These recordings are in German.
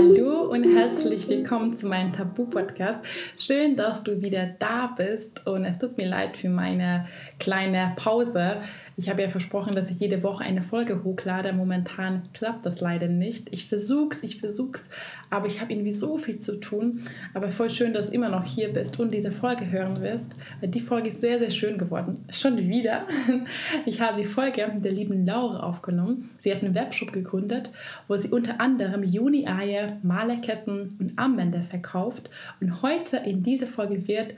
Hallo und herzlich willkommen zu meinem Tabu-Podcast. Schön, dass du wieder da bist und es tut mir leid für meine kleine Pause. Ich habe ja versprochen, dass ich jede Woche eine Folge hochlade. Momentan klappt das leider nicht. Ich versuch's, ich versuch's, aber ich habe irgendwie so viel zu tun. Aber voll schön, dass du immer noch hier bist und diese Folge hören wirst. Die Folge ist sehr, sehr schön geworden. Schon wieder. Ich habe die Folge der lieben Laura aufgenommen. Sie hat einen Webshop gegründet, wo sie unter anderem Juni-Eier, Malerketten und Armbänder verkauft. Und heute in dieser Folge wird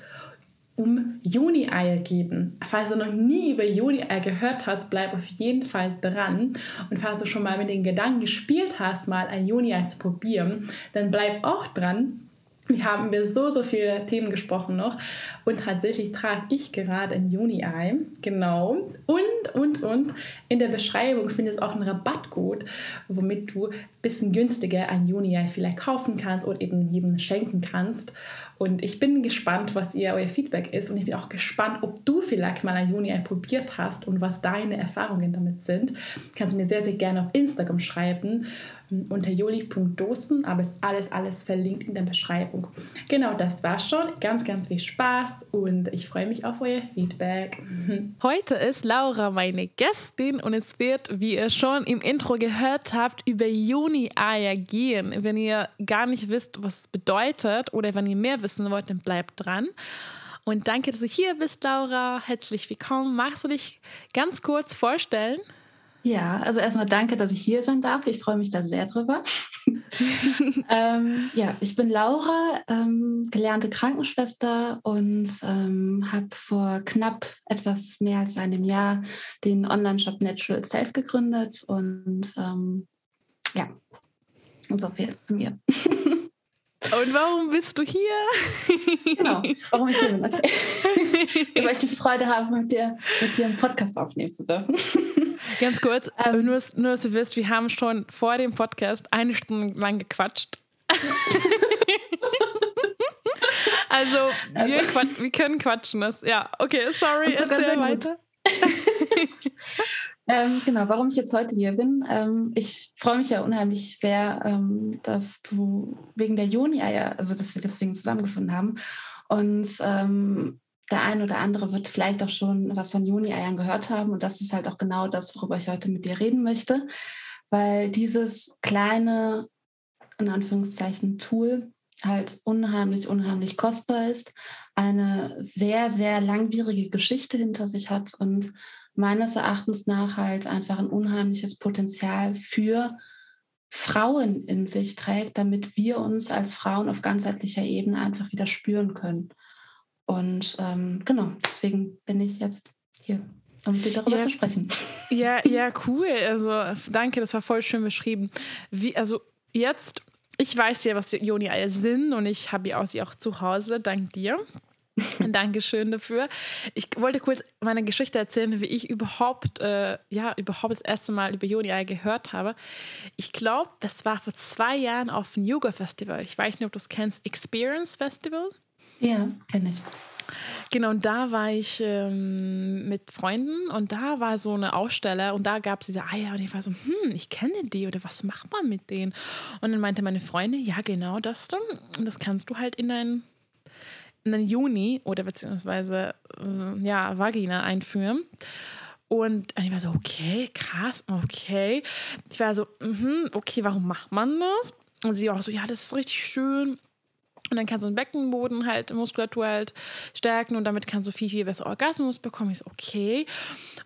um Juni-Eier geben. Falls du noch nie über Juni-Eier gehört hast, bleib auf jeden Fall dran. Und falls du schon mal mit den Gedanken gespielt hast, mal ein Juni-Ei zu probieren, dann bleib auch dran. Wir haben über so, so viele Themen gesprochen noch. Und tatsächlich trage ich gerade ein Juni-Ei. Genau. Und, und, und in der Beschreibung findest du auch einen Rabattcode, womit du ein bisschen günstiger ein Juni-Ei vielleicht kaufen kannst oder eben jedem schenken kannst. Und ich bin gespannt, was ihr euer Feedback ist. Und ich bin auch gespannt, ob du vielleicht mal ein Juni probiert hast und was deine Erfahrungen damit sind. Kannst du mir sehr, sehr gerne auf Instagram schreiben unter joli.dosen, aber ist alles, alles verlinkt in der Beschreibung. Genau, das war schon. Ganz, ganz viel Spaß und ich freue mich auf euer Feedback. Heute ist Laura meine Gästin und es wird, wie ihr schon im Intro gehört habt, über Juni-Eier gehen. Wenn ihr gar nicht wisst, was es bedeutet oder wenn ihr mehr wissen wollt, dann bleibt dran. Und danke, dass du hier bist, Laura. Herzlich willkommen. Magst du dich ganz kurz vorstellen? Ja, also erstmal danke, dass ich hier sein darf. Ich freue mich da sehr drüber. ähm, ja, ich bin Laura, ähm, gelernte Krankenschwester und ähm, habe vor knapp etwas mehr als einem Jahr den Online-Shop Natural Self gegründet. Und ähm, ja, so viel ist zu mir. Und warum bist du hier? genau, warum ich hier bin. Okay. Weil ich die Freude habe, mit dir, mit dir einen Podcast aufnehmen zu dürfen. Ganz kurz, ähm, nur, nur, dass du wisst, wir haben schon vor dem Podcast eine Stunde lang gequatscht. also, also. Wir, wir, können quatschen. Das, ja, okay, sorry, erzähl weiter. ähm, genau, warum ich jetzt heute hier bin. Ähm, ich freue mich ja unheimlich sehr, ähm, dass du wegen der Juni-Eier, also dass wir deswegen zusammengefunden haben. Und ähm, der ein oder andere wird vielleicht auch schon was von Juni-Eiern gehört haben. Und das ist halt auch genau das, worüber ich heute mit dir reden möchte. Weil dieses kleine, in Anführungszeichen, Tool halt unheimlich, unheimlich kostbar ist, eine sehr, sehr langwierige Geschichte hinter sich hat und meines Erachtens nach halt einfach ein unheimliches Potenzial für Frauen in sich trägt, damit wir uns als Frauen auf ganzheitlicher Ebene einfach wieder spüren können. Und ähm, genau, deswegen bin ich jetzt hier, um mit dir darüber ja, zu sprechen. Ja, ja, cool. Also danke, das war voll schön beschrieben. Wie, also jetzt, ich weiß ja, was die Joni-Eier sind und ich habe ja auch sie auch zu Hause, dank dir. Dankeschön dafür. Ich wollte kurz meine Geschichte erzählen, wie ich überhaupt, äh, ja, überhaupt das erste Mal über Joni-Eier gehört habe. Ich glaube, das war vor zwei Jahren auf dem Yoga-Festival. Ich weiß nicht, ob du es kennst, Experience Festival. Ja, kenne ich. Genau, und da war ich ähm, mit Freunden und da war so eine Aussteller und da gab es diese Eier und ich war so, hm, ich kenne die oder was macht man mit denen? Und dann meinte meine Freundin, ja, genau das dann, das kannst du halt in dein in einen Juni oder beziehungsweise äh, ja, Vagina einführen. Und ich war so, okay, krass, okay. Ich war so, mh, okay, warum macht man das? Und sie auch so, ja, das ist richtig schön. Und dann kannst du den Beckenboden halt, Muskulatur halt stärken und damit kannst du viel, viel besser Orgasmus bekommen. Ich so, okay.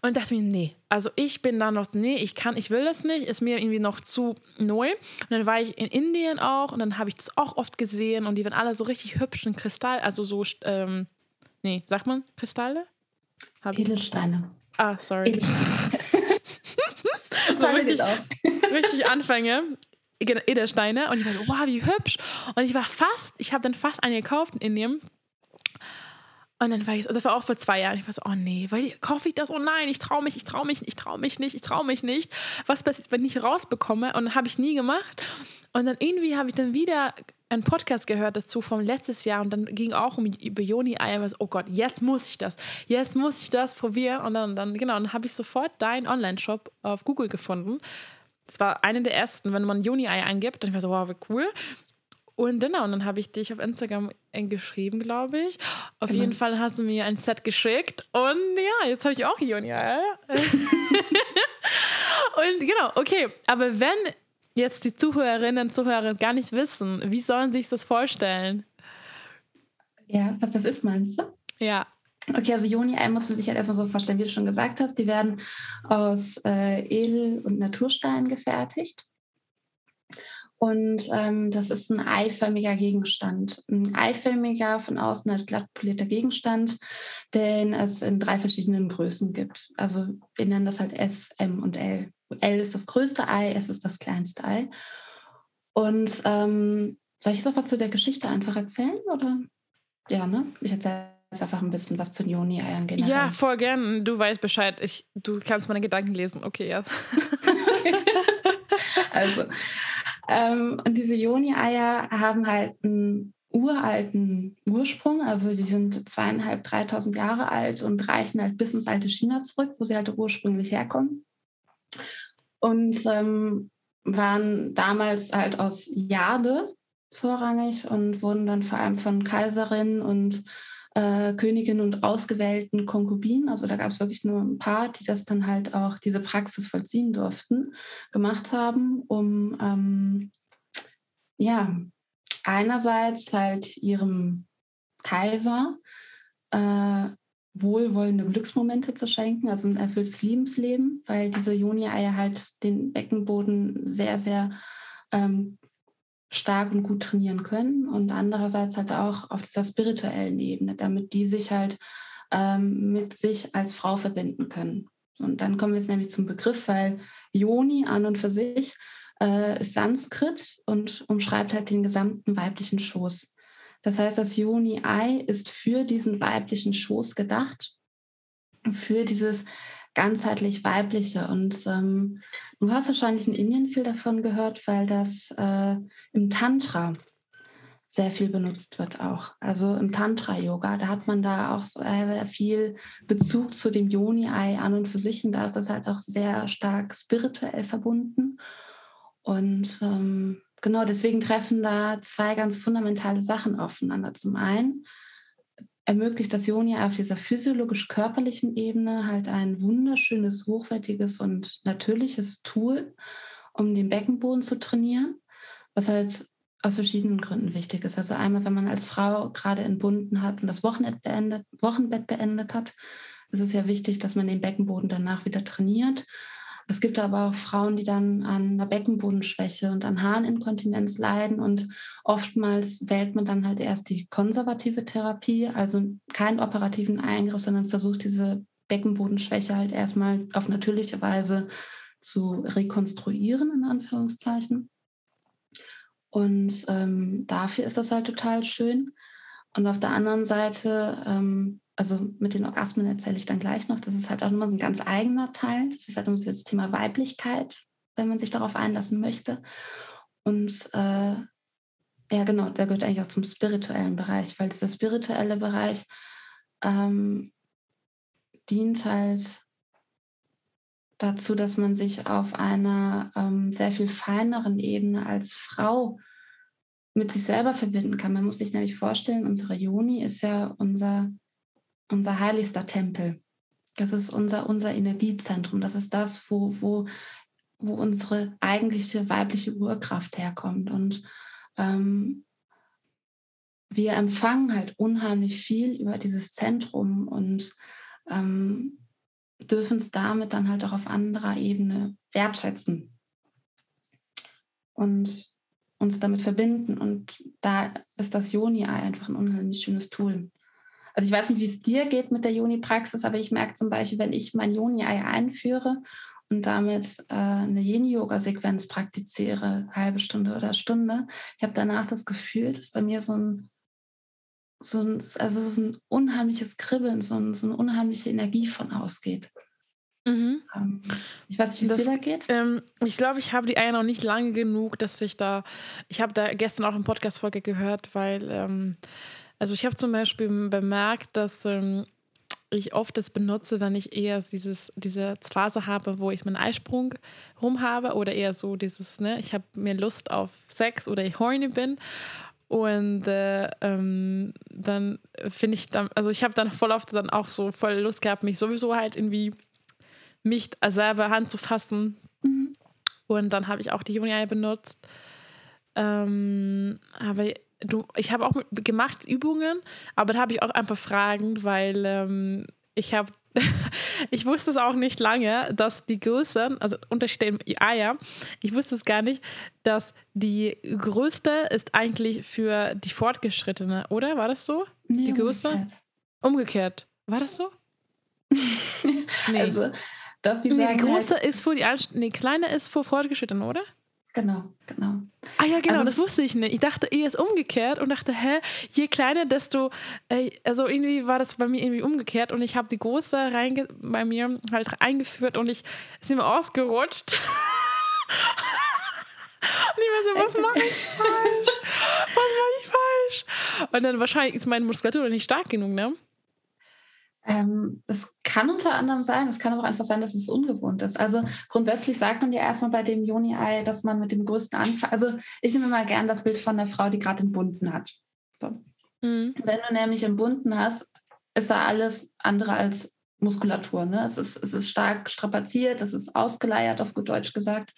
Und dachte mir, nee, also ich bin da noch, nee, ich kann, ich will das nicht, ist mir irgendwie noch zu neu. Und dann war ich in Indien auch und dann habe ich das auch oft gesehen und die waren alle so richtig hübsch in Kristall, also so, ähm, nee, sagt man Kristalle? Hab Edelsteine. Ah, sorry. Edelsteine. so richtig, richtig Anfänge. Edelsteine und ich war so, wow, wie hübsch. Und ich war fast, ich habe dann fast eine gekauft in Indien. Und dann war ich, das war auch vor zwei Jahren. Ich war so, oh nee, weil kaufe ich das? Oh nein, ich traue mich, ich traue mich, ich traue mich nicht, ich traue mich nicht. Was passiert, wenn ich rausbekomme? Und dann habe ich nie gemacht. Und dann irgendwie habe ich dann wieder einen Podcast gehört dazu vom letztes Jahr und dann ging auch um über Joni Eier. Was, oh Gott, jetzt muss ich das, jetzt muss ich das probieren. Und dann, dann genau, dann habe ich sofort deinen Online-Shop auf Google gefunden das war eine der ersten, wenn man Juni-Ei eingibt, dann war so, wow, wie cool. Und genau, und dann habe ich dich auf Instagram geschrieben, glaube ich. Auf genau. jeden Fall hast du mir ein Set geschickt. Und ja, jetzt habe ich auch Juni-Ei. und genau, okay. Aber wenn jetzt die Zuhörerinnen und Zuhörer gar nicht wissen, wie sollen sie sich das vorstellen? Ja, was das ist, meinst du? Ja. Okay, also Joni-Ei muss man sich halt erstmal so vorstellen, wie du schon gesagt hast. Die werden aus äh, Edel- und Naturstein gefertigt. Und ähm, das ist ein eiförmiger Gegenstand. Ein eiförmiger, von außen halt glatt polierter Gegenstand, den es in drei verschiedenen Größen gibt. Also wir nennen das halt S, M und L. L ist das größte Ei, S ist das kleinste Ei. Und ähm, soll ich jetzt auch was zu der Geschichte einfach erzählen? Oder? Ja, ne? Ich erzähle jetzt einfach ein bisschen was zu Joni-Eiern generell. Ja, voll gern. Du weißt Bescheid. Ich, du kannst meine Gedanken lesen. Okay, ja. okay. Also, ähm, und diese Joni-Eier haben halt einen uralten Ursprung. Also die sind zweieinhalb, dreitausend Jahre alt und reichen halt bis ins alte China zurück, wo sie halt ursprünglich herkommen. Und ähm, waren damals halt aus Jade vorrangig und wurden dann vor allem von Kaiserinnen und äh, Königinnen und ausgewählten Konkubinen, also da gab es wirklich nur ein paar, die das dann halt auch diese Praxis vollziehen durften, gemacht haben, um ähm, ja einerseits halt ihrem Kaiser äh, wohlwollende Glücksmomente zu schenken, also ein erfülltes Lebensleben, weil diese Joni-Eier halt den Beckenboden sehr, sehr ähm, stark und gut trainieren können und andererseits halt auch auf dieser spirituellen Ebene, damit die sich halt ähm, mit sich als Frau verbinden können. Und dann kommen wir jetzt nämlich zum Begriff, weil Yoni an und für sich äh, ist Sanskrit und umschreibt halt den gesamten weiblichen Schoß. Das heißt, das Yoni-Ei ist für diesen weiblichen Schoß gedacht, für dieses ganzheitlich weibliche. Und ähm, du hast wahrscheinlich in Indien viel davon gehört, weil das äh, im Tantra sehr viel benutzt wird auch. Also im Tantra-Yoga, da hat man da auch sehr viel Bezug zu dem Yoni-Ei an und für sich. Und da ist das halt auch sehr stark spirituell verbunden. Und ähm, genau deswegen treffen da zwei ganz fundamentale Sachen aufeinander. Zum einen ermöglicht das Joni auf dieser physiologisch-körperlichen Ebene halt ein wunderschönes, hochwertiges und natürliches Tool, um den Beckenboden zu trainieren, was halt aus verschiedenen Gründen wichtig ist. Also einmal, wenn man als Frau gerade entbunden hat und das Wochenbett beendet, Wochenbett beendet hat, ist es ja wichtig, dass man den Beckenboden danach wieder trainiert es gibt aber auch Frauen, die dann an einer Beckenbodenschwäche und an Harninkontinenz leiden und oftmals wählt man dann halt erst die konservative Therapie, also keinen operativen Eingriff, sondern versucht diese Beckenbodenschwäche halt erstmal auf natürliche Weise zu rekonstruieren, in Anführungszeichen. Und ähm, dafür ist das halt total schön. Und auf der anderen Seite ähm, also mit den Orgasmen erzähle ich dann gleich noch. Das ist halt auch immer so ein ganz eigener Teil. Das ist halt immer das Thema Weiblichkeit, wenn man sich darauf einlassen möchte. Und äh, ja, genau, der gehört eigentlich auch zum spirituellen Bereich, weil dieser spirituelle Bereich ähm, dient halt dazu, dass man sich auf einer ähm, sehr viel feineren Ebene als Frau mit sich selber verbinden kann. Man muss sich nämlich vorstellen, unsere Joni ist ja unser unser heiligster Tempel. Das ist unser, unser Energiezentrum. Das ist das, wo, wo, wo unsere eigentliche weibliche Urkraft herkommt. Und ähm, wir empfangen halt unheimlich viel über dieses Zentrum und ähm, dürfen es damit dann halt auch auf anderer Ebene wertschätzen und uns damit verbinden. Und da ist das Joni-Ei einfach ein unheimlich schönes Tool. Also ich weiß nicht, wie es dir geht mit der Joni-Praxis, aber ich merke zum Beispiel, wenn ich mein Joni-Ei einführe und damit äh, eine Yin-Yoga-Sequenz praktiziere, halbe Stunde oder Stunde, ich habe danach das Gefühl, dass bei mir so ein, so ein, also so ein unheimliches Kribbeln, so, ein, so eine unheimliche Energie von ausgeht. Mhm. Ähm, ich weiß nicht, wie es dir da geht. Ähm, ich glaube, ich habe die Eier noch nicht lange genug, dass ich da. Ich habe da gestern auch eine Podcast-Folge gehört, weil ähm, also ich habe zum Beispiel bemerkt, dass ähm, ich oft das benutze, wenn ich eher dieses, diese Phase habe, wo ich meinen Eisprung rum habe oder eher so dieses, ne, ich habe mir Lust auf Sex oder ich horny bin. Und äh, ähm, dann finde ich dann, also ich habe dann voll oft dann auch so voll Lust gehabt, mich sowieso halt irgendwie mich selber Hand zu fassen. Mhm. Und dann habe ich auch die Juni benutzt. Ähm, aber du, ich habe auch gemacht Übungen, aber da habe ich auch ein paar Fragen, weil ähm, ich habe, ich wusste es auch nicht lange, dass die Größe, also Unterschiede im Eier, ich wusste es gar nicht, dass die größte ist eigentlich für die Fortgeschrittene, oder? War das so? Nee, die größte? Umgekehrt. umgekehrt. War das so? nee. Also, doch, wie nee, die große halt, ist für die, nee, kleine ist für Fortgeschrittene, oder? Genau, genau. Ah ja, genau, also das wusste ich nicht. Ich dachte eher ist umgekehrt und dachte, hä, je kleiner, desto, äh, also irgendwie war das bei mir irgendwie umgekehrt und ich habe die große reinge bei mir halt eingeführt und ich ist mir ausgerutscht. und ich war so, was mache ich falsch? Was mache ich falsch? Und dann wahrscheinlich ist meine Muskulatur nicht stark genug, ne? Ähm, das kann unter anderem sein, es kann aber auch einfach sein, dass es ungewohnt ist. Also grundsätzlich sagt man ja erstmal bei dem Joni-Ei, dass man mit dem größten Anfang, also ich nehme mal gern das Bild von der Frau, die gerade den Bunten hat. So. Mhm. Wenn du nämlich einen Bunten hast, ist da alles andere als Muskulatur. Ne? Es, ist, es ist stark strapaziert, es ist ausgeleiert, auf gut Deutsch gesagt.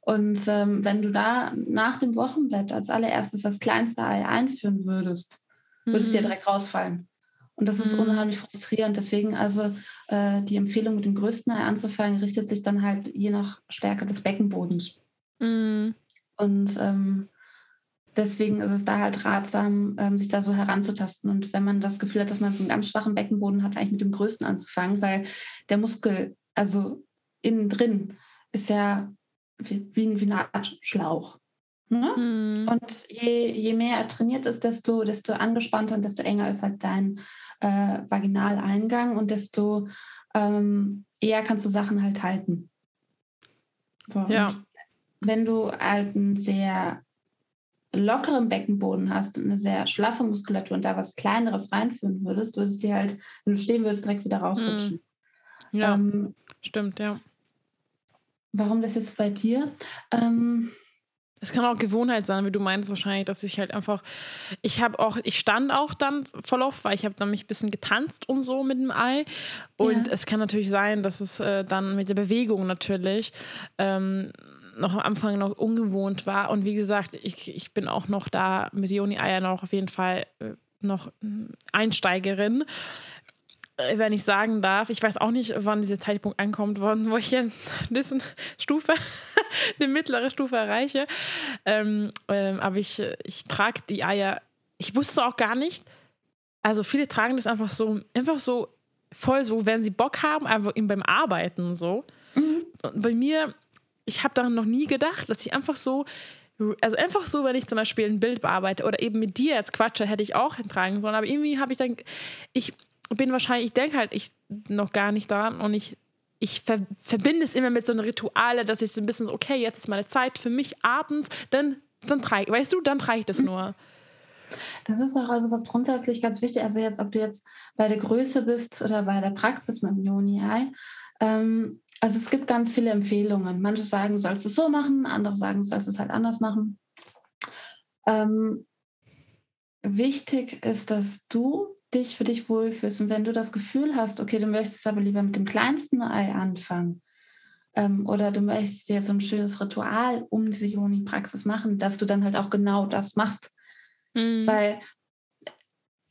Und ähm, wenn du da nach dem Wochenbett als allererstes das kleinste Ei einführen würdest, mhm. würde es dir mhm. direkt rausfallen. Und das ist mhm. unheimlich frustrierend. Deswegen also äh, die Empfehlung, mit dem größten Ei anzufangen, richtet sich dann halt je nach Stärke des Beckenbodens. Mhm. Und ähm, deswegen ist es da halt ratsam, ähm, sich da so heranzutasten. Und wenn man das Gefühl hat, dass man so einen ganz schwachen Beckenboden hat, eigentlich mit dem größten anzufangen, weil der Muskel, also innen drin, ist ja wie, wie, wie eine Art Schlauch. Ne? Mhm. Und je, je mehr er trainiert ist, desto, desto angespannter und desto enger ist halt dein äh, Vaginaleingang und desto ähm, eher kannst du Sachen halt halten. So, ja. Wenn du halt einen sehr lockeren Beckenboden hast und eine sehr schlaffe Muskulatur und da was Kleineres reinführen würdest, würdest du dir halt, wenn du stehen würdest, direkt wieder rausrutschen. Mhm. Ja, ähm, stimmt, ja. Warum das jetzt bei dir? Ähm, es kann auch Gewohnheit sein, wie du meinst wahrscheinlich, dass ich halt einfach, ich habe auch, ich stand auch dann voll oft, weil ich habe dann mich ein bisschen getanzt und so mit dem Ei. Und ja. es kann natürlich sein, dass es äh, dann mit der Bewegung natürlich ähm, noch am Anfang noch ungewohnt war. Und wie gesagt, ich, ich bin auch noch da mit Joni Eier noch auf jeden Fall äh, noch Einsteigerin. Äh, wenn ich sagen darf, ich weiß auch nicht, wann dieser Zeitpunkt ankommt, wo ich jetzt diese Stufe, die mittlere Stufe erreiche. Ähm, ähm, aber ich, ich trage die Eier, ich wusste auch gar nicht, also viele tragen das einfach so, einfach so voll so, wenn sie Bock haben, einfach beim Arbeiten so. Mhm. Und bei mir, ich habe daran noch nie gedacht, dass ich einfach so, also einfach so, wenn ich zum Beispiel ein Bild bearbeite oder eben mit dir jetzt quatsche, hätte ich auch tragen sollen. Aber irgendwie habe ich dann, ich, bin wahrscheinlich, ich denke halt ich noch gar nicht daran und ich, ich ver verbinde es immer mit so einem Rituale, dass ich so ein bisschen so, okay, jetzt ist meine Zeit für mich abends, dann, dann trage weißt du, dann trage ich das nur. Das ist auch also was grundsätzlich ganz wichtig. Also jetzt, ob du jetzt bei der Größe bist oder bei der Praxis mit dem Joni-Ei. Ähm, also es gibt ganz viele Empfehlungen. Manche sagen, du sollst es so machen, andere sagen, du sollst es halt anders machen. Ähm, wichtig ist, dass du dich für dich wohlfühlst und wenn du das Gefühl hast, okay, du möchtest aber lieber mit dem kleinsten Ei anfangen ähm, oder du möchtest dir so ein schönes Ritual um diese Joni-Praxis machen, dass du dann halt auch genau das machst. Mhm. Weil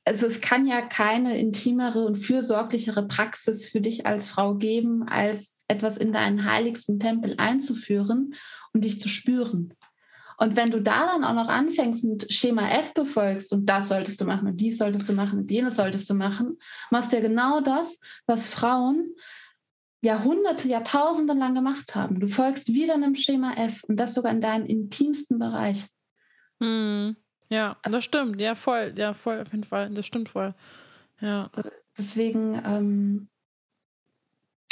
also es kann ja keine intimere und fürsorglichere Praxis für dich als Frau geben, als etwas in deinen heiligsten Tempel einzuführen und dich zu spüren. Und wenn du da dann auch noch anfängst und Schema F befolgst und das solltest du machen und dies solltest du machen und jenes solltest du machen, machst du ja genau das, was Frauen Jahrhunderte, Jahrtausende lang gemacht haben. Du folgst wieder einem Schema F und das sogar in deinem intimsten Bereich. Hm. Ja, das stimmt. Ja, voll. Ja, voll, auf jeden Fall. Das stimmt voll. Ja. Deswegen, ähm,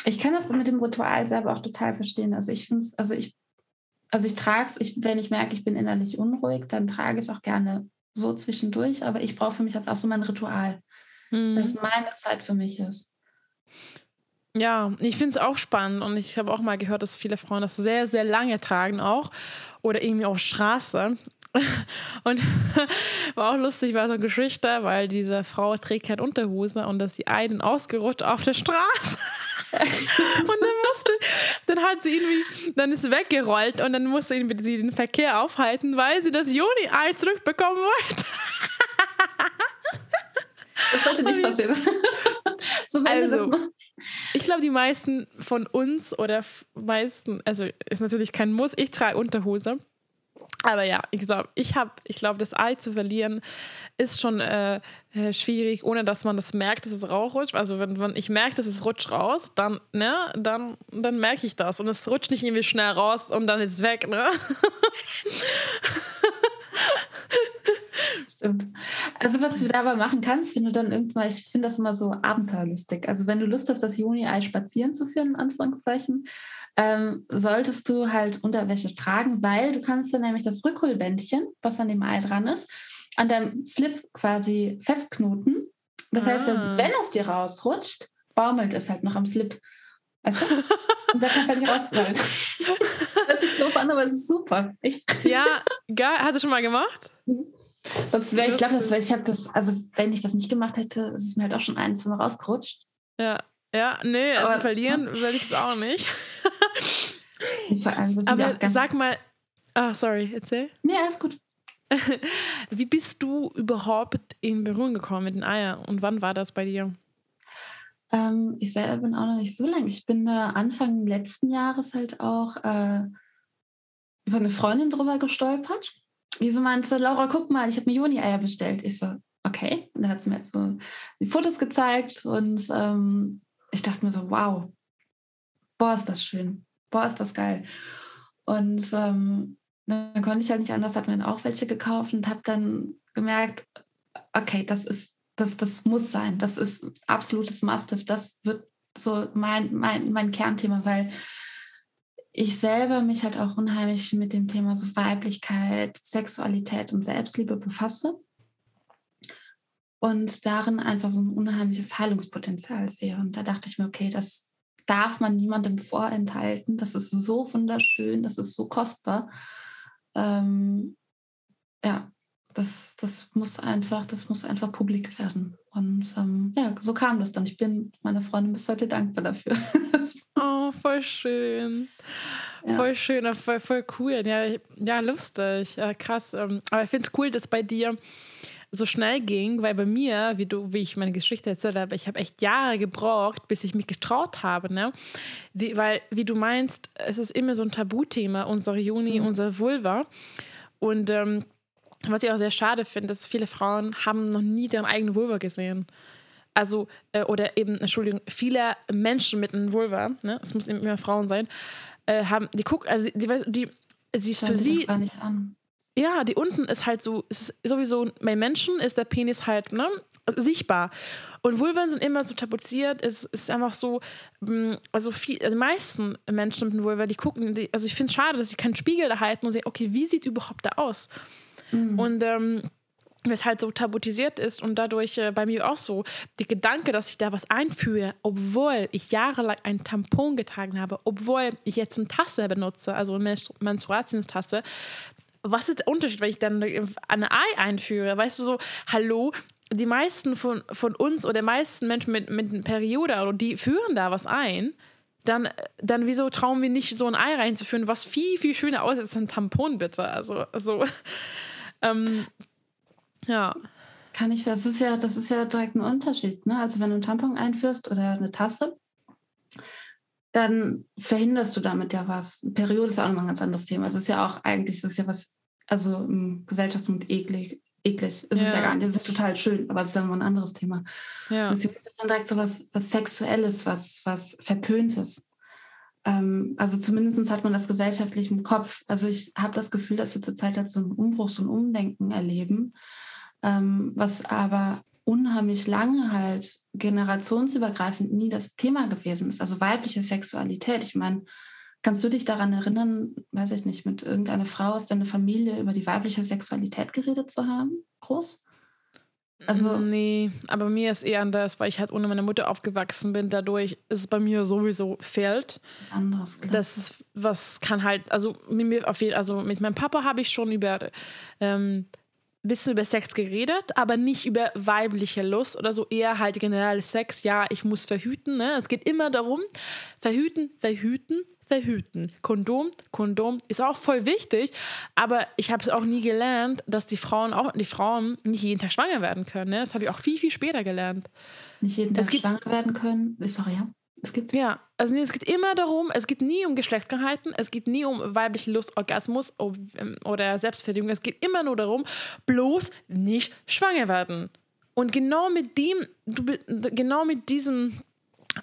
ich kann das mit dem Ritual selber auch total verstehen. Also ich finde es, also ich also ich trage es, wenn ich merke, ich bin innerlich unruhig, dann trage ich es auch gerne so zwischendurch, aber ich brauche für mich halt auch so mein Ritual, mhm. dass meine Zeit für mich ist. Ja, ich finde es auch spannend und ich habe auch mal gehört, dass viele Frauen das sehr, sehr lange tragen auch oder irgendwie auf Straße. Und war auch lustig, war so eine Geschichte, weil diese Frau trägt keine Unterhose und dass die einen ausgerutscht auf der Straße. und dann musste, dann hat sie irgendwie, dann ist weggerollt und dann musste sie den Verkehr aufhalten, weil sie das Juni-Ei zurückbekommen wollte. Das sollte nicht passieren. so also, ich glaube, die meisten von uns oder meisten, also ist natürlich kein Muss, ich trage Unterhose. Aber ja, ich glaube, ich habe, ich glaube, das Ei zu verlieren ist schon äh, äh, schwierig, ohne dass man das merkt, dass es rausrutscht. Also wenn, wenn ich merke, dass es rutscht raus, dann, ne, dann, dann merke ich das. Und es rutscht nicht irgendwie schnell raus und dann ist es weg, ne? Stimmt. Also was du dabei machen kannst, wenn du dann irgendwann, ich finde das immer so abenteuerlustig. Also wenn du Lust hast, das Juni-Ei spazieren zu führen, in Anführungszeichen, ähm, solltest du halt Unterwäsche tragen, weil du kannst dann nämlich das Rückholbändchen, was an dem Ei dran ist, an deinem Slip quasi festknoten. Das ah. heißt, also, wenn es dir rausrutscht, baumelt es halt noch am Slip. Du? Und da kannst du halt nicht raus sein. Hört sich doof an, aber es ist super. Echt. Ja, geil. Hast du schon mal gemacht? Mhm. Sonst wäre ich glaube, das wäre, ich habe das, also wenn ich das nicht gemacht hätte, ist es mir halt auch schon ein, zwei Mal rausgerutscht. Ja, ja, nee, also aber, verlieren will ich es auch nicht. Vor allem, aber sag mal, ah, oh, sorry, erzähl. Nee, alles gut. Wie bist du überhaupt in Berührung gekommen mit den Eiern und wann war das bei dir? Ähm, ich selber bin auch noch nicht so lange. Ich bin äh, Anfang letzten Jahres halt auch äh, über eine Freundin drüber gestolpert die so meinte, Laura, guck mal, ich habe mir Juni-Eier bestellt. Ich so, okay. Und da hat sie mir jetzt so die Fotos gezeigt und ähm, ich dachte mir so, wow, boah, ist das schön. Boah, ist das geil. Und ähm, dann konnte ich halt nicht anders, hat mir dann auch welche gekauft und habe dann gemerkt, okay, das ist, das, das muss sein. Das ist absolutes Must-have. Das wird so mein, mein, mein Kernthema, weil ich selber mich halt auch unheimlich mit dem Thema so Weiblichkeit, Sexualität und Selbstliebe befasse und darin einfach so ein unheimliches Heilungspotenzial sehe. Und da dachte ich mir, okay, das darf man niemandem vorenthalten. Das ist so wunderschön, das ist so kostbar. Ähm, ja, das, das muss einfach, das muss einfach publik werden. Und ähm, ja, so kam das dann. Ich bin meiner Freundin bis heute dankbar dafür. Oh, voll schön. Ja. Voll schön, voll, voll cool. Ja, ja lustig. Ja, krass. Ähm, aber ich finde es cool, dass bei dir so schnell ging, weil bei mir, wie du, wie ich meine Geschichte erzählt habe, ich habe echt Jahre gebraucht, bis ich mich getraut habe, ne? Die, weil, wie du meinst, es ist immer so ein Tabuthema, unsere Juni, mhm. unser Vulva. Und ähm, was ich auch sehr schade finde, dass viele Frauen haben noch nie deren eigene Vulva gesehen also, äh, oder eben, Entschuldigung, viele Menschen mit einem Vulva, ne, es müssen immer Frauen sein, äh, haben, die gucken, also die, die, sie ist für sie. Gar nicht an. Ja, die unten ist halt so, ist sowieso, bei Menschen ist der Penis halt ne, sichtbar. Und Vulven sind immer so tabuisiert, es ist einfach so, mm, also viel, also die meisten Menschen mit einem Vulva, die gucken, die, also ich finde es schade, dass sie keinen Spiegel da halten und sehen, okay, wie sieht überhaupt da aus? Mhm. Und ähm, es halt so tabutisiert ist und dadurch äh, bei mir auch so der Gedanke, dass ich da was einführe, obwohl ich jahrelang einen Tampon getragen habe, obwohl ich jetzt eine Tasse benutze, also eine Menstruationstasse. Was ist der Unterschied, wenn ich dann eine Ei einführe? Weißt du so, hallo, die meisten von, von uns oder die meisten Menschen mit, mit einer Periode, die führen da was ein. Dann, dann wieso trauen wir nicht, so ein Ei reinzuführen, was viel, viel schöner aussieht als ein Tampon, bitte? Also, also ähm, ja. Kann ich, das ist ja, das ist ja direkt ein Unterschied. Ne? Also wenn du einen Tampon einführst oder eine Tasse, dann verhinderst du damit ja was. Periode ist ja auch nochmal ein ganz anderes Thema. Es ist ja auch eigentlich, das ist ja was, also im Gesellschaftsmund eklig. Eklig. Es ja. ist ja gar nicht, es ist total schön, aber es ist ja nochmal ein anderes Thema. Ja. Es ist dann direkt so was, was Sexuelles, was, was Verpöntes. Ähm, also zumindest hat man das gesellschaftlich im Kopf. Also ich habe das Gefühl, dass wir zurzeit halt so einen Umbruch, so ein Umdenken erleben ähm, was aber unheimlich lange halt generationsübergreifend nie das Thema gewesen ist. Also weibliche Sexualität. Ich meine, kannst du dich daran erinnern, weiß ich nicht, mit irgendeiner Frau aus deiner Familie über die weibliche Sexualität geredet zu haben? Groß? Also, nee, aber mir ist eher anders, weil ich halt ohne meine Mutter aufgewachsen bin. Dadurch ist es bei mir sowieso fehlt. Anders, klar. Das ist, was kann halt, also mit, mir auf jeden, also mit meinem Papa habe ich schon über ähm, bisschen über Sex geredet, aber nicht über weibliche Lust oder so, eher halt generell Sex. Ja, ich muss verhüten. Ne? Es geht immer darum, verhüten, verhüten, verhüten. Kondom, Kondom ist auch voll wichtig, aber ich habe es auch nie gelernt, dass die Frauen auch die Frauen nicht jeden Tag schwanger werden können. Ne? Das habe ich auch viel viel später gelernt. Nicht jeden Tag schwanger werden können. Sorry, ja. Es gibt ja, also es geht immer darum, es geht nie um Geschlechtskrankheiten, es geht nie um weibliche Lust, Orgasmus ähm, oder Selbstverteidigung, es geht immer nur darum, bloß nicht schwanger werden. Und genau mit dem, genau mit diesem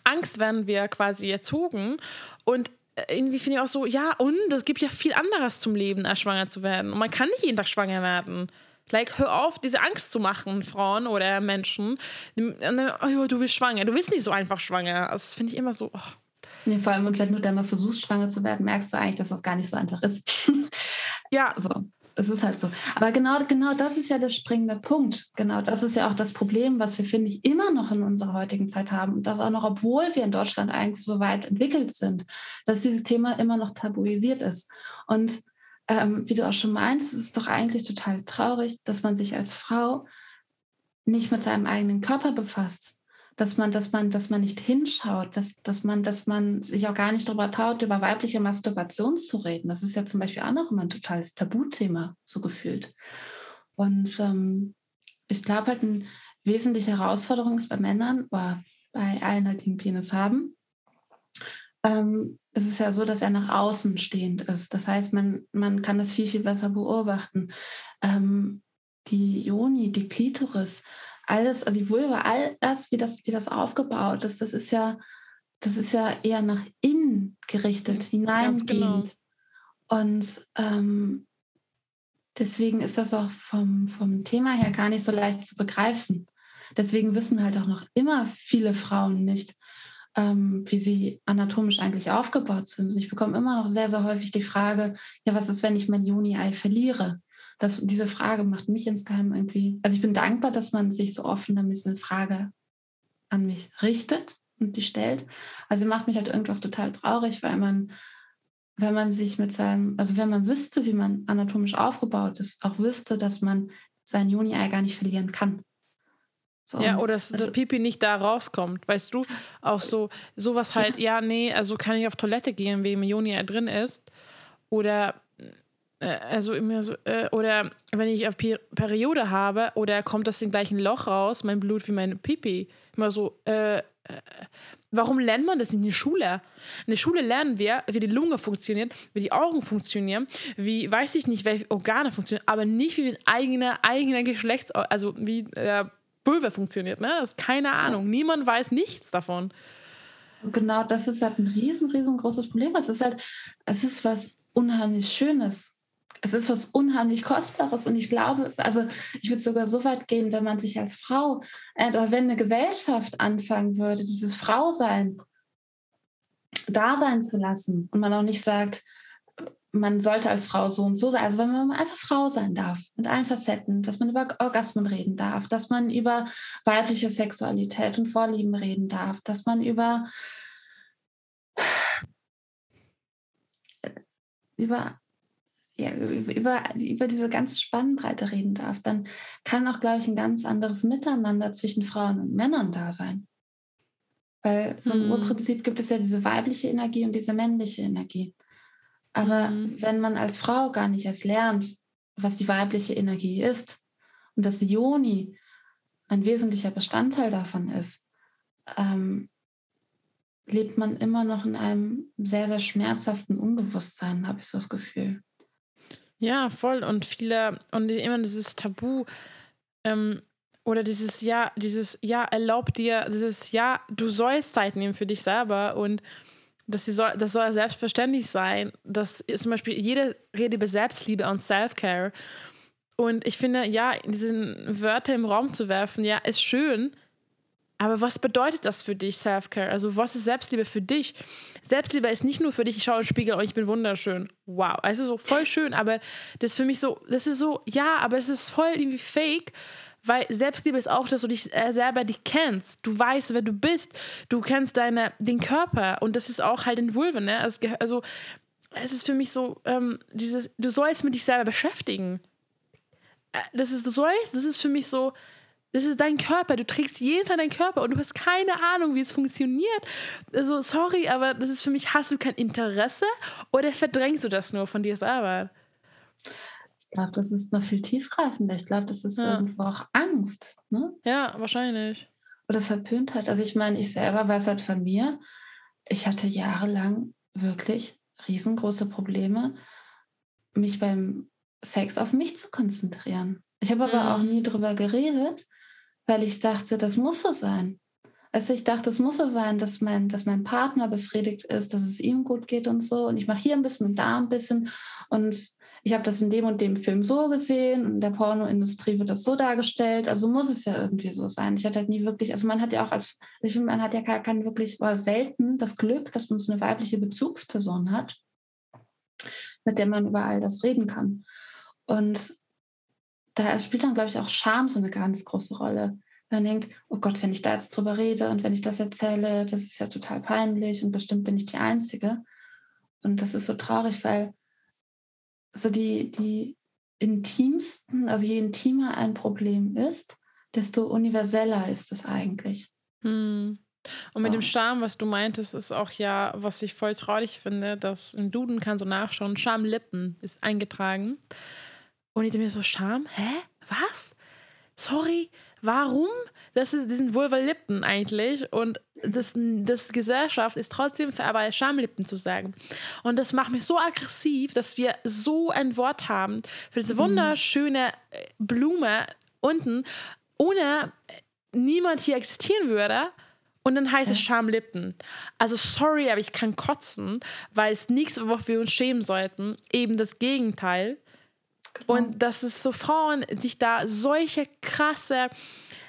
Angst werden wir quasi erzogen und äh, irgendwie finde ich auch so, ja, und es gibt ja viel anderes zum Leben, als schwanger zu werden. Und man kann nicht jeden Tag schwanger werden. Like, hör auf, diese Angst zu machen, Frauen oder Menschen. Oh, du bist schwanger. Du bist nicht so einfach schwanger. Also, das finde ich immer so. Oh. Nee, vor allem, wenn du dann mal versuchst, schwanger zu werden, merkst du eigentlich, dass das gar nicht so einfach ist. ja. So. Es ist halt so. Aber genau, genau das ist ja der springende Punkt. Genau das ist ja auch das Problem, was wir, finde ich, immer noch in unserer heutigen Zeit haben. Und das auch noch, obwohl wir in Deutschland eigentlich so weit entwickelt sind, dass dieses Thema immer noch tabuisiert ist. Und ähm, wie du auch schon meinst, es ist doch eigentlich total traurig, dass man sich als Frau nicht mit seinem eigenen Körper befasst. Dass man, dass man, dass man nicht hinschaut, dass, dass man, dass man sich auch gar nicht darüber traut, über weibliche Masturbation zu reden. Das ist ja zum Beispiel auch noch immer ein totales Tabuthema, so gefühlt. Und ähm, ich glaube halt, eine wesentliche Herausforderung ist bei Männern oder bei allen, die einen Penis haben, ähm, es ist ja so, dass er nach außen stehend ist. Das heißt, man, man kann das viel, viel besser beobachten. Ähm, die Joni, die Klitoris, alles, also die Vulva, all das, wie das, wie das aufgebaut ist, das ist ja, das ist ja eher nach innen gerichtet, hineingehend. Genau. Und ähm, deswegen ist das auch vom, vom Thema her gar nicht so leicht zu begreifen. Deswegen wissen halt auch noch immer viele Frauen nicht, ähm, wie sie anatomisch eigentlich aufgebaut sind. Und ich bekomme immer noch sehr, sehr häufig die Frage, ja, was ist, wenn ich mein Juni-Ei verliere? Das, diese Frage macht mich insgeheim irgendwie, also ich bin dankbar, dass man sich so offen damit eine Frage an mich richtet und die stellt. Also sie macht mich halt irgendwie auch total traurig, weil man, wenn man sich mit seinem, also wenn man wüsste, wie man anatomisch aufgebaut ist, auch wüsste, dass man sein Juni-Ei gar nicht verlieren kann. So, ja, oder dass also, Pipi nicht da rauskommt, weißt du? Auch so, sowas halt, ja, nee, also kann ich auf Toilette gehen, wie Joni drin ist. Oder, also immer so, äh, oder wenn ich auf Periode habe, oder kommt das in gleichen Loch raus, mein Blut wie mein Pipi. Immer so, äh, äh, warum lernt man das in der Schule? In der Schule lernen wir, wie die Lunge funktioniert, wie die Augen funktionieren, wie, weiß ich nicht, welche Organe funktionieren, aber nicht wie ein eigener, eigener Geschlechts, also wie, äh, Vulva funktioniert. Ne? Das ist keine Ahnung. Niemand weiß nichts davon. genau das ist halt ein riesen, riesengroßes Problem. Es ist halt, es ist was unheimlich Schönes. Es ist was unheimlich Kostbares und ich glaube, also ich würde sogar so weit gehen, wenn man sich als Frau äh, oder wenn eine Gesellschaft anfangen würde, dieses Frausein da sein zu lassen und man auch nicht sagt, man sollte als Frau so und so sein. Also wenn man einfach Frau sein darf, mit allen Facetten, dass man über Orgasmen reden darf, dass man über weibliche Sexualität und Vorlieben reden darf, dass man über über ja, über, über diese ganze Spannbreite reden darf, dann kann auch, glaube ich, ein ganz anderes Miteinander zwischen Frauen und Männern da sein. Weil so im mhm. Urprinzip gibt es ja diese weibliche Energie und diese männliche Energie. Aber mhm. wenn man als Frau gar nicht erst lernt, was die weibliche Energie ist und dass Joni ein wesentlicher Bestandteil davon ist, ähm, lebt man immer noch in einem sehr, sehr schmerzhaften Unbewusstsein, habe ich so das Gefühl. Ja, voll. Und viele, und immer dieses Tabu, ähm, oder dieses Ja, dieses Ja, erlaubt dir, dieses Ja, du sollst Zeit nehmen für dich selber und das soll, das soll selbstverständlich sein. Das ist zum Beispiel, jede Rede über Selbstliebe und Self-Care. Und ich finde, ja, diese Wörter im Raum zu werfen, ja, ist schön. Aber was bedeutet das für dich, Self-Care? Also, was ist Selbstliebe für dich? Selbstliebe ist nicht nur für dich, ich schaue in den Spiegel und ich bin wunderschön. Wow. Also, so voll schön, aber das ist für mich so, das ist so, ja, aber das ist voll irgendwie fake, Weil Selbstliebe ist auch, dass du dich äh, selber dich kennst. Du weißt, wer du bist. Du kennst deine, den Körper. Und das ist auch halt in Vulva, ne? Also, also es ist für mich so, ähm, dieses, du sollst mit dich selber beschäftigen. Äh, das ist, du sollst, das ist für mich so, das ist dein Körper. Du trägst jeden Tag deinen Körper und du hast keine Ahnung, wie es funktioniert. Also, sorry, aber das ist für mich, hast du kein Interesse oder verdrängst du das nur von dir selber? Ich glaube, das ist noch viel tiefgreifender. Ich glaube, das ist ja. irgendwo auch Angst. Ne? Ja, wahrscheinlich. Oder Verpöntheit. Also ich meine, ich selber weiß halt von mir, ich hatte jahrelang wirklich riesengroße Probleme, mich beim Sex auf mich zu konzentrieren. Ich habe aber mhm. auch nie drüber geredet, weil ich dachte, das muss so sein. Also ich dachte, es muss so sein, dass mein, dass mein Partner befriedigt ist, dass es ihm gut geht und so. Und ich mache hier ein bisschen und da ein bisschen. Und ich habe das in dem und dem Film so gesehen und in der Pornoindustrie wird das so dargestellt, also muss es ja irgendwie so sein. Ich hatte halt nie wirklich, also man hat ja auch als, ich finde, man hat ja gar kein wirklich, war selten das Glück, dass man so eine weibliche Bezugsperson hat, mit der man über all das reden kann. Und da spielt dann, glaube ich, auch Scham so eine ganz große Rolle. Man denkt, oh Gott, wenn ich da jetzt drüber rede und wenn ich das erzähle, das ist ja total peinlich und bestimmt bin ich die Einzige. Und das ist so traurig, weil so die, die intimsten, also je intimer ein Problem ist, desto universeller ist es eigentlich. Hm. Und mit dem Scham, was du meintest, ist auch ja, was ich voll traurig finde, dass im Duden kann so nachschauen, Schamlippen ist eingetragen. Und ich denke mir so, Scham? Hä? Was? Sorry, warum? Das, ist, das sind Vulva-Lippen eigentlich. Und das, das Gesellschaft ist trotzdem aber Schamlippen zu sagen. Und das macht mich so aggressiv, dass wir so ein Wort haben für diese mhm. wunderschöne äh, Blume unten, ohne niemand hier existieren würde. Und dann heißt es Schamlippen. Also sorry, aber ich kann kotzen, weil es nichts, worauf wir uns schämen sollten. Eben das Gegenteil. Genau. Und dass es so Frauen sich da solche krasse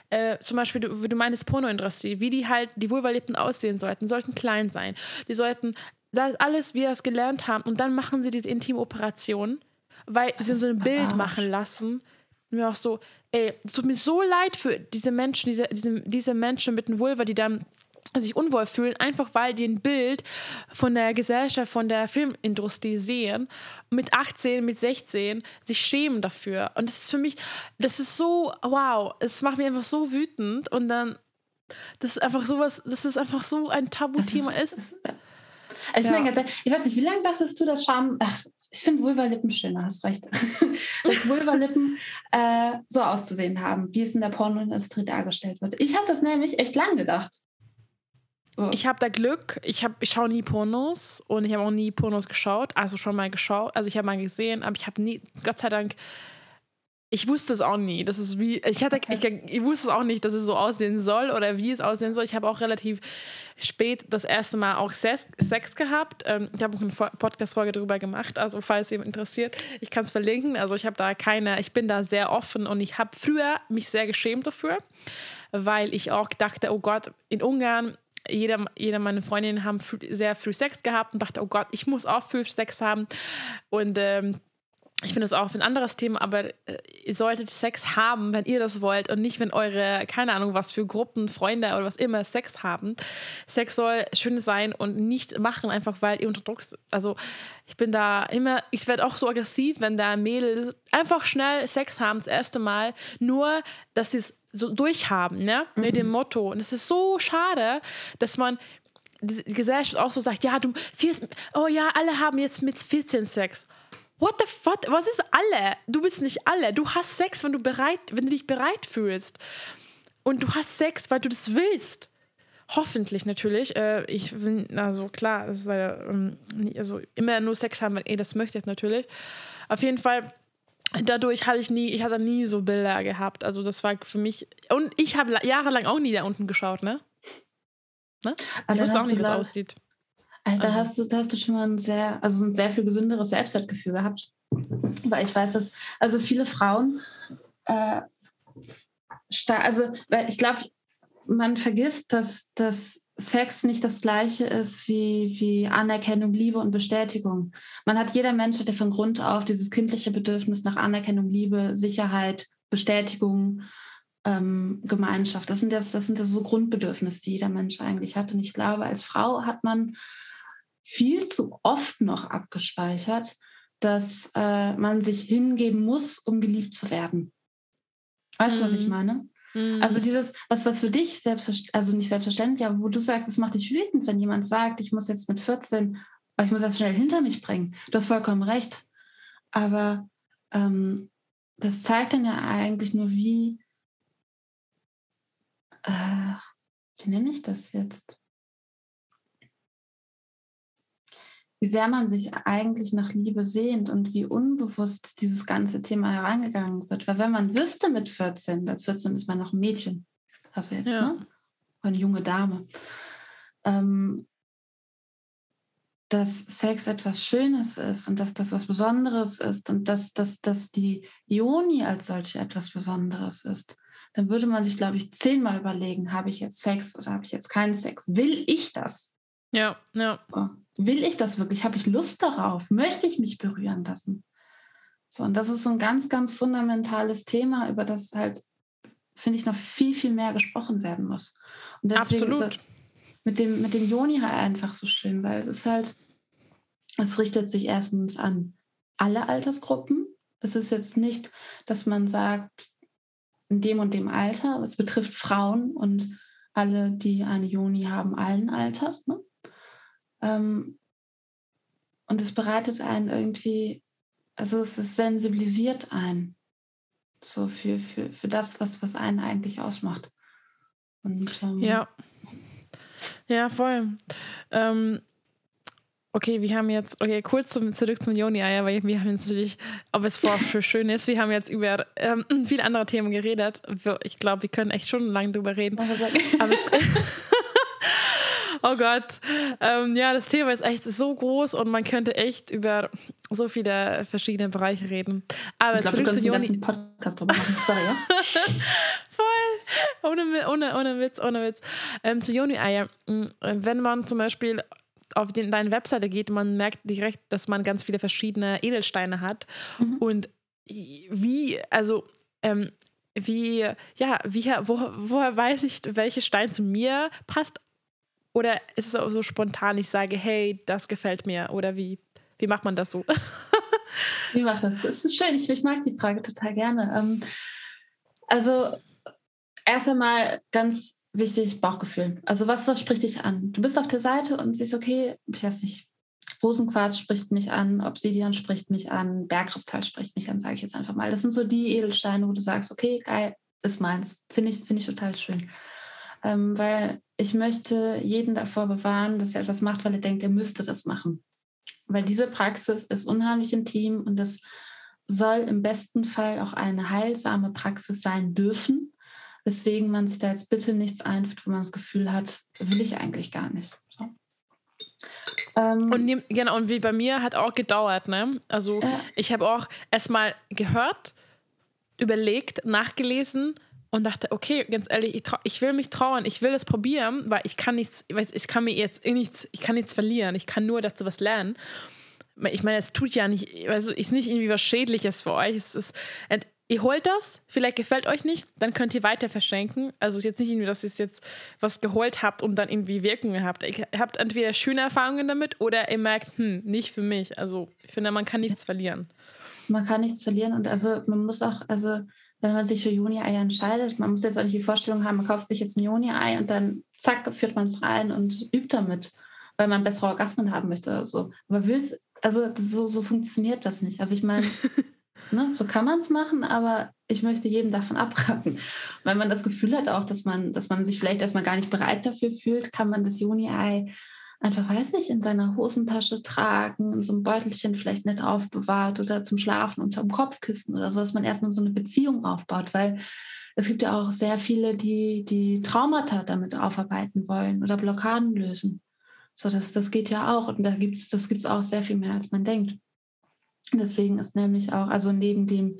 äh, zum Beispiel, du, du meinst, Pornoindustrie, wie die halt, die Vulvalippen aussehen sollten, sollten klein sein. Die sollten, das alles, wie wir es gelernt haben, und dann machen sie diese Intimoperation, weil das sie so ein Bild Arsch. machen lassen. Und mir auch so, ey, es tut mir so leid für diese Menschen, diese, diese, diese Menschen mit dem Vulva, die dann sich unwohl fühlen, einfach weil die ein Bild von der Gesellschaft, von der Filmindustrie sehen, mit 18, mit 16 sich schämen dafür. Und das ist für mich, das ist so, wow, es macht mich einfach so wütend und dann, das ist einfach sowas, das ist einfach so ein Tabuthema ist. ist. ist also ich, ja. meine, ganz ich weiß nicht, wie lange dachtest du, dass Scham, ach, ich finde Vulva-Lippen schöner, hast recht, dass Vulva-Lippen äh, so auszusehen haben, wie es in der Pornoindustrie dargestellt wird. Ich habe das nämlich echt lang gedacht. So. Ich habe da Glück. Ich, hab, ich schaue nie Pornos und ich habe auch nie Pornos geschaut. Also schon mal geschaut. Also ich habe mal gesehen, aber ich habe nie, Gott sei Dank, ich wusste es auch nie. Das ist wie, ich hatte, okay. ich, ich, wusste es auch nicht, dass es so aussehen soll oder wie es aussehen soll. Ich habe auch relativ spät das erste Mal auch Sex, Sex gehabt. Ähm, ich habe auch eine Podcast-Folge darüber gemacht, also falls jemand interessiert, ich kann es verlinken. Also ich habe da keine, ich bin da sehr offen und ich habe früher mich sehr geschämt dafür, weil ich auch dachte, oh Gott, in Ungarn jeder, jeder meiner Freundinnen haben sehr früh Sex gehabt und dachte, oh Gott, ich muss auch früh Sex haben. Und ähm, ich finde das auch ein anderes Thema, aber äh, ihr solltet Sex haben, wenn ihr das wollt und nicht, wenn eure, keine Ahnung, was für Gruppen, Freunde oder was immer Sex haben. Sex soll schön sein und nicht machen, einfach weil ihr unter Druck seid. Also ich bin da immer, ich werde auch so aggressiv, wenn da Mädels einfach schnell Sex haben, das erste Mal, nur, dass sie es so durchhaben, ne? Mhm. Mit dem Motto. Und es ist so schade, dass man die Gesellschaft auch so sagt, ja, du, oh ja, alle haben jetzt mit 14 Sex. What the fuck? Was ist alle? Du bist nicht alle. Du hast Sex, wenn du bereit, wenn du dich bereit fühlst. Und du hast Sex, weil du das willst. Hoffentlich natürlich. Äh, ich will, also klar, ist, ähm, also immer nur Sex haben, wenn ihr das möchtet natürlich. Auf jeden Fall dadurch hatte ich nie, ich hatte nie so Bilder gehabt. Also das war für mich. Und ich habe jahrelang auch nie da unten geschaut, ne? ne? Ich wusste auch nicht, wie es aussieht. Da hast du, da hast du schon mal ein sehr, also ein sehr viel gesünderes Selbstwertgefühl gehabt. Weil ich weiß, dass also viele Frauen äh, also weil ich glaube, man vergisst, dass, dass Sex nicht das gleiche ist wie, wie Anerkennung, Liebe und Bestätigung. Man hat jeder Mensch hat ja von Grund auf dieses kindliche Bedürfnis nach Anerkennung, Liebe, Sicherheit, Bestätigung ähm, Gemeinschaft. Das sind, ja, das sind ja so Grundbedürfnisse, die jeder Mensch eigentlich hat. Und ich glaube, als Frau hat man viel zu oft noch abgespeichert, dass äh, man sich hingeben muss, um geliebt zu werden. Weißt du, mhm. was ich mhm. meine? Mhm. Also dieses, was, was für dich selbstverständlich, also nicht selbstverständlich, aber wo du sagst, es macht dich wütend, wenn jemand sagt, ich muss jetzt mit 14, ich muss das schnell hinter mich bringen. Du hast vollkommen recht. Aber ähm, das zeigt dann ja eigentlich nur, wie, äh, wie nenne ich das jetzt? Wie sehr man sich eigentlich nach Liebe sehnt und wie unbewusst dieses ganze Thema herangegangen wird. Weil wenn man wüsste mit 14, als 14 ist man noch ein Mädchen, also jetzt, ja. ne? Eine junge Dame. Ähm, dass Sex etwas Schönes ist und dass das was Besonderes ist und dass, dass, dass die Ioni als solche etwas Besonderes ist, dann würde man sich, glaube ich, zehnmal überlegen, habe ich jetzt Sex oder habe ich jetzt keinen Sex? Will ich das? Ja, ja. Will ich das wirklich? Habe ich Lust darauf? Möchte ich mich berühren lassen? So, und das ist so ein ganz, ganz fundamentales Thema, über das halt, finde ich, noch viel, viel mehr gesprochen werden muss. Und deswegen Absolut. ist das mit dem, mit dem Joni halt einfach so schön, weil es ist halt, es richtet sich erstens an alle Altersgruppen. Es ist jetzt nicht, dass man sagt, in dem und dem Alter. Es betrifft Frauen und alle, die eine Joni haben, allen Alters. Ne? Ähm, und es bereitet einen irgendwie, also es ist sensibilisiert ein, so für, für, für das, was, was einen eigentlich ausmacht. Und, ähm, ja. Ja, voll. Ähm, Okay, wir haben jetzt, okay, kurz zum, zurück zum Joni-Eier, weil wir haben jetzt natürlich, ob es vor für schön ist, wir haben jetzt über ähm, viele andere Themen geredet. Ich glaube, wir können echt schon lange drüber reden. Aber, oh Gott. Ähm, ja, das Thema ist echt so groß und man könnte echt über so viele verschiedene Bereiche reden. Aber ich glaube, du kannst einen ganzen Podcast drüber machen. Sorry, ja? Voll. Ohne, ohne, ohne Witz, ohne Witz. Ähm, zu Joni-Eier. Wenn man zum Beispiel auf den, deine Webseite geht, man merkt direkt, dass man ganz viele verschiedene Edelsteine hat. Mhm. Und wie, also, ähm, wie, ja, wie, wo, woher weiß ich, welcher Stein zu mir passt? Oder ist es auch so spontan, ich sage, hey, das gefällt mir? Oder wie, wie macht man das so? wie macht das? Das ist schön, ich, ich mag die Frage total gerne. Ähm, also, erst einmal ganz wichtig, Bauchgefühl. Also was, was spricht dich an? Du bist auf der Seite und siehst, okay, ich weiß nicht, Rosenquarz spricht mich an, Obsidian spricht mich an, Bergkristall spricht mich an, sage ich jetzt einfach mal. Das sind so die Edelsteine, wo du sagst, okay, geil, ist meins. Finde ich, find ich total schön. Ähm, weil ich möchte jeden davor bewahren, dass er etwas macht, weil er denkt, er müsste das machen. Weil diese Praxis ist unheimlich intim und es soll im besten Fall auch eine heilsame Praxis sein dürfen weswegen man sich da jetzt bitte nichts einführt, wo man das Gefühl hat, will ich eigentlich gar nicht. So. Ähm, und genau, und wie bei mir hat auch gedauert, ne? Also äh, ich habe auch erstmal gehört, überlegt, nachgelesen und dachte, okay, ganz ehrlich, ich, ich, will mich trauen, ich will es probieren, weil ich kann nichts, ich, kann mir jetzt eh nichts, ich kann nichts verlieren, ich kann nur dazu was lernen. Ich meine, es tut ja nicht, also ist nicht irgendwie was Schädliches für euch. Es ist ihr holt das, vielleicht gefällt euch nicht, dann könnt ihr weiter verschenken. Also jetzt nicht irgendwie, dass ihr jetzt was geholt habt und dann irgendwie Wirkungen habt. Ihr habt entweder schöne Erfahrungen damit oder ihr merkt, hm, nicht für mich. Also ich finde, man kann nichts verlieren. Man kann nichts verlieren und also man muss auch, also wenn man sich für Juni-Eier entscheidet, man muss jetzt auch nicht die Vorstellung haben, man kauft sich jetzt ein Juni-Ei und dann zack, führt man es rein und übt damit, weil man bessere Orgasmen haben möchte oder so. Aber will es, also so, so funktioniert das nicht. Also ich meine, Ne? So kann man es machen, aber ich möchte jedem davon abraten. Wenn man das Gefühl hat auch, dass man, dass man sich vielleicht erstmal gar nicht bereit dafür fühlt, kann man das Juni-Ei einfach, weiß nicht, in seiner Hosentasche tragen, in so einem Beutelchen vielleicht nicht aufbewahrt oder zum Schlafen unter dem Kopfkissen oder so, dass man erstmal so eine Beziehung aufbaut, weil es gibt ja auch sehr viele, die die Traumata damit aufarbeiten wollen oder Blockaden lösen. So, das, das geht ja auch und da gibt's, das gibt es auch sehr viel mehr, als man denkt. Deswegen ist nämlich auch, also neben dem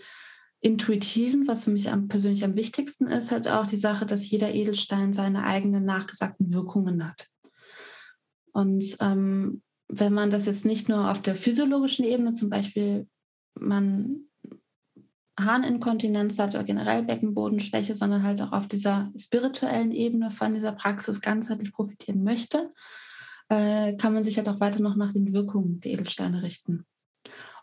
Intuitiven, was für mich am, persönlich am wichtigsten ist, halt auch die Sache, dass jeder Edelstein seine eigenen nachgesagten Wirkungen hat. Und ähm, wenn man das jetzt nicht nur auf der physiologischen Ebene, zum Beispiel, man Harninkontinenz hat oder generell Beckenbodenschwäche, sondern halt auch auf dieser spirituellen Ebene von dieser Praxis ganzheitlich profitieren möchte, äh, kann man sich halt auch weiter noch nach den Wirkungen der Edelsteine richten.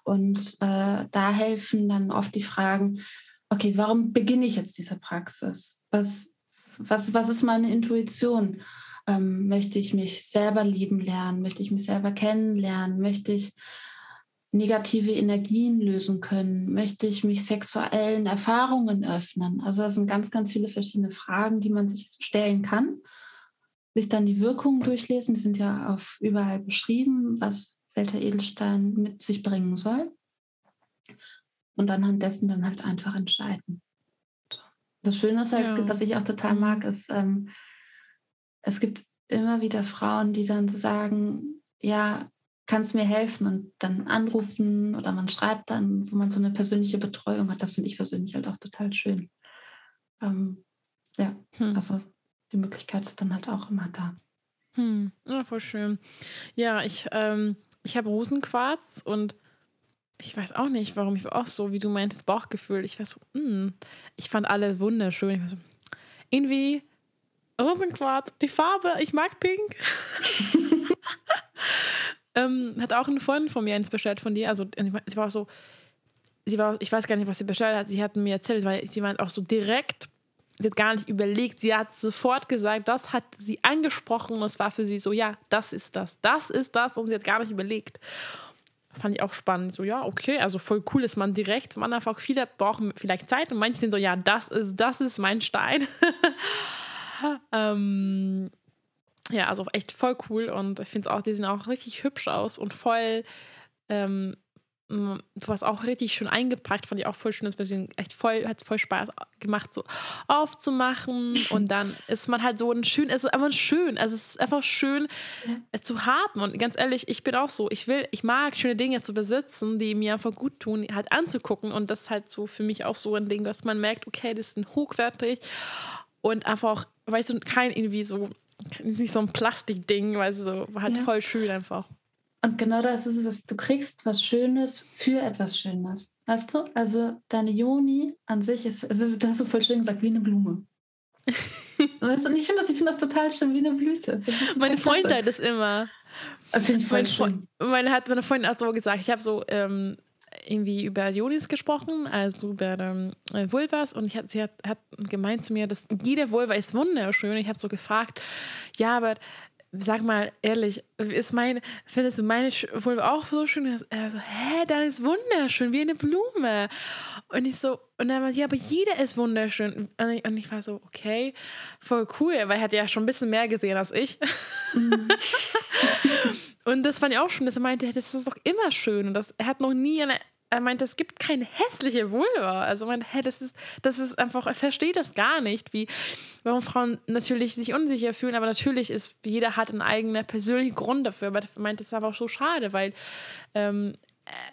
Und äh, da helfen dann oft die Fragen, okay, warum beginne ich jetzt diese Praxis? Was, was, was ist meine Intuition? Ähm, möchte ich mich selber lieben lernen? Möchte ich mich selber kennenlernen? Möchte ich negative Energien lösen können? Möchte ich mich sexuellen Erfahrungen öffnen? Also das sind ganz, ganz viele verschiedene Fragen, die man sich stellen kann. Sich dann die Wirkungen durchlesen, die sind ja auf überall beschrieben, was welcher Edelstein mit sich bringen soll. Und anhand dessen dann halt einfach entscheiden. Das Schöne ist, halt, ja. was ich auch total mag, ist, ähm, es gibt immer wieder Frauen, die dann so sagen, ja, kannst mir helfen und dann anrufen oder man schreibt dann, wo man so eine persönliche Betreuung hat. Das finde ich persönlich halt auch total schön. Ähm, ja, hm. also die Möglichkeit ist dann halt auch immer da. Hm. Ja, voll schön. Ja, ich, ähm, ich habe Rosenquarz und ich weiß auch nicht, warum ich auch so, wie du meintest, Bauchgefühl. Ich war so, hm, ich fand alle wunderschön. Ich war so, irgendwie Rosenquarz, die Farbe, ich mag pink. ähm, hat auch eine Freundin von mir eins bestellt von dir. Also sie war so, sie war, ich weiß gar nicht, was sie bestellt hat. Sie hat mir erzählt, weil sie meint auch so direkt, sie hat gar nicht überlegt, sie hat sofort gesagt, das hat sie angesprochen und es war für sie so, ja, das ist das, das ist das und sie hat gar nicht überlegt. Fand ich auch spannend. So, ja, okay, also voll cool, dass man direkt, man einfach viele brauchen vielleicht Zeit und manche sind so, ja, das ist, das ist mein Stein. ähm, ja, also echt voll cool und ich finde es auch, die sehen auch richtig hübsch aus und voll, ähm, du hast auch richtig schön eingepackt, fand ich auch voll schön, das echt voll, hat voll Spaß gemacht, so aufzumachen und dann ist man halt so ein schön, es ist einfach schön, also es ist einfach schön ja. es zu haben und ganz ehrlich, ich bin auch so, ich will, ich mag schöne Dinge zu besitzen, die mir einfach gut tun, halt anzugucken und das ist halt so für mich auch so ein Ding, dass man merkt, okay, das ist hochwertig und einfach, weißt du, kein irgendwie so, nicht so ein Plastikding, weißt du, so, halt ja. voll schön einfach. Und genau das ist es, du kriegst was Schönes für etwas Schönes. Weißt du? Also deine Joni an sich ist, also das hast du voll schön gesagt, wie eine Blume. weißt du? Und ich finde das, find das total schön, wie eine Blüte. Meine Freundin hat das immer. Finde ich voll meine schön. Meine, hat meine Freundin auch so gesagt, ich habe so ähm, irgendwie über Jonis gesprochen, also über ähm, Vulvas und ich hat, sie hat, hat gemeint zu mir, dass jede Vulva ist wunderschön. Ich habe so gefragt, ja, aber sag mal ehrlich, ist meine, findest du meine Vulva auch so schön? Er so, hä, dann ist wunderschön, wie eine Blume. Und ich so, und er meinte, ja, aber jeder ist wunderschön. Und ich, und ich, war so, okay, voll cool, weil er hat ja schon ein bisschen mehr gesehen als ich. Mhm. und das fand ich auch schon, dass er meinte, das ist doch immer schön. Und das, er hat noch nie eine er meint, es gibt keine hässliche Vulva. Also meint, hä, das ist, das ist einfach, er versteht das gar nicht, wie, warum Frauen natürlich sich unsicher fühlen, aber natürlich ist, jeder hat einen eigenen persönlichen Grund dafür, aber er meint, das ist einfach so schade, weil ähm,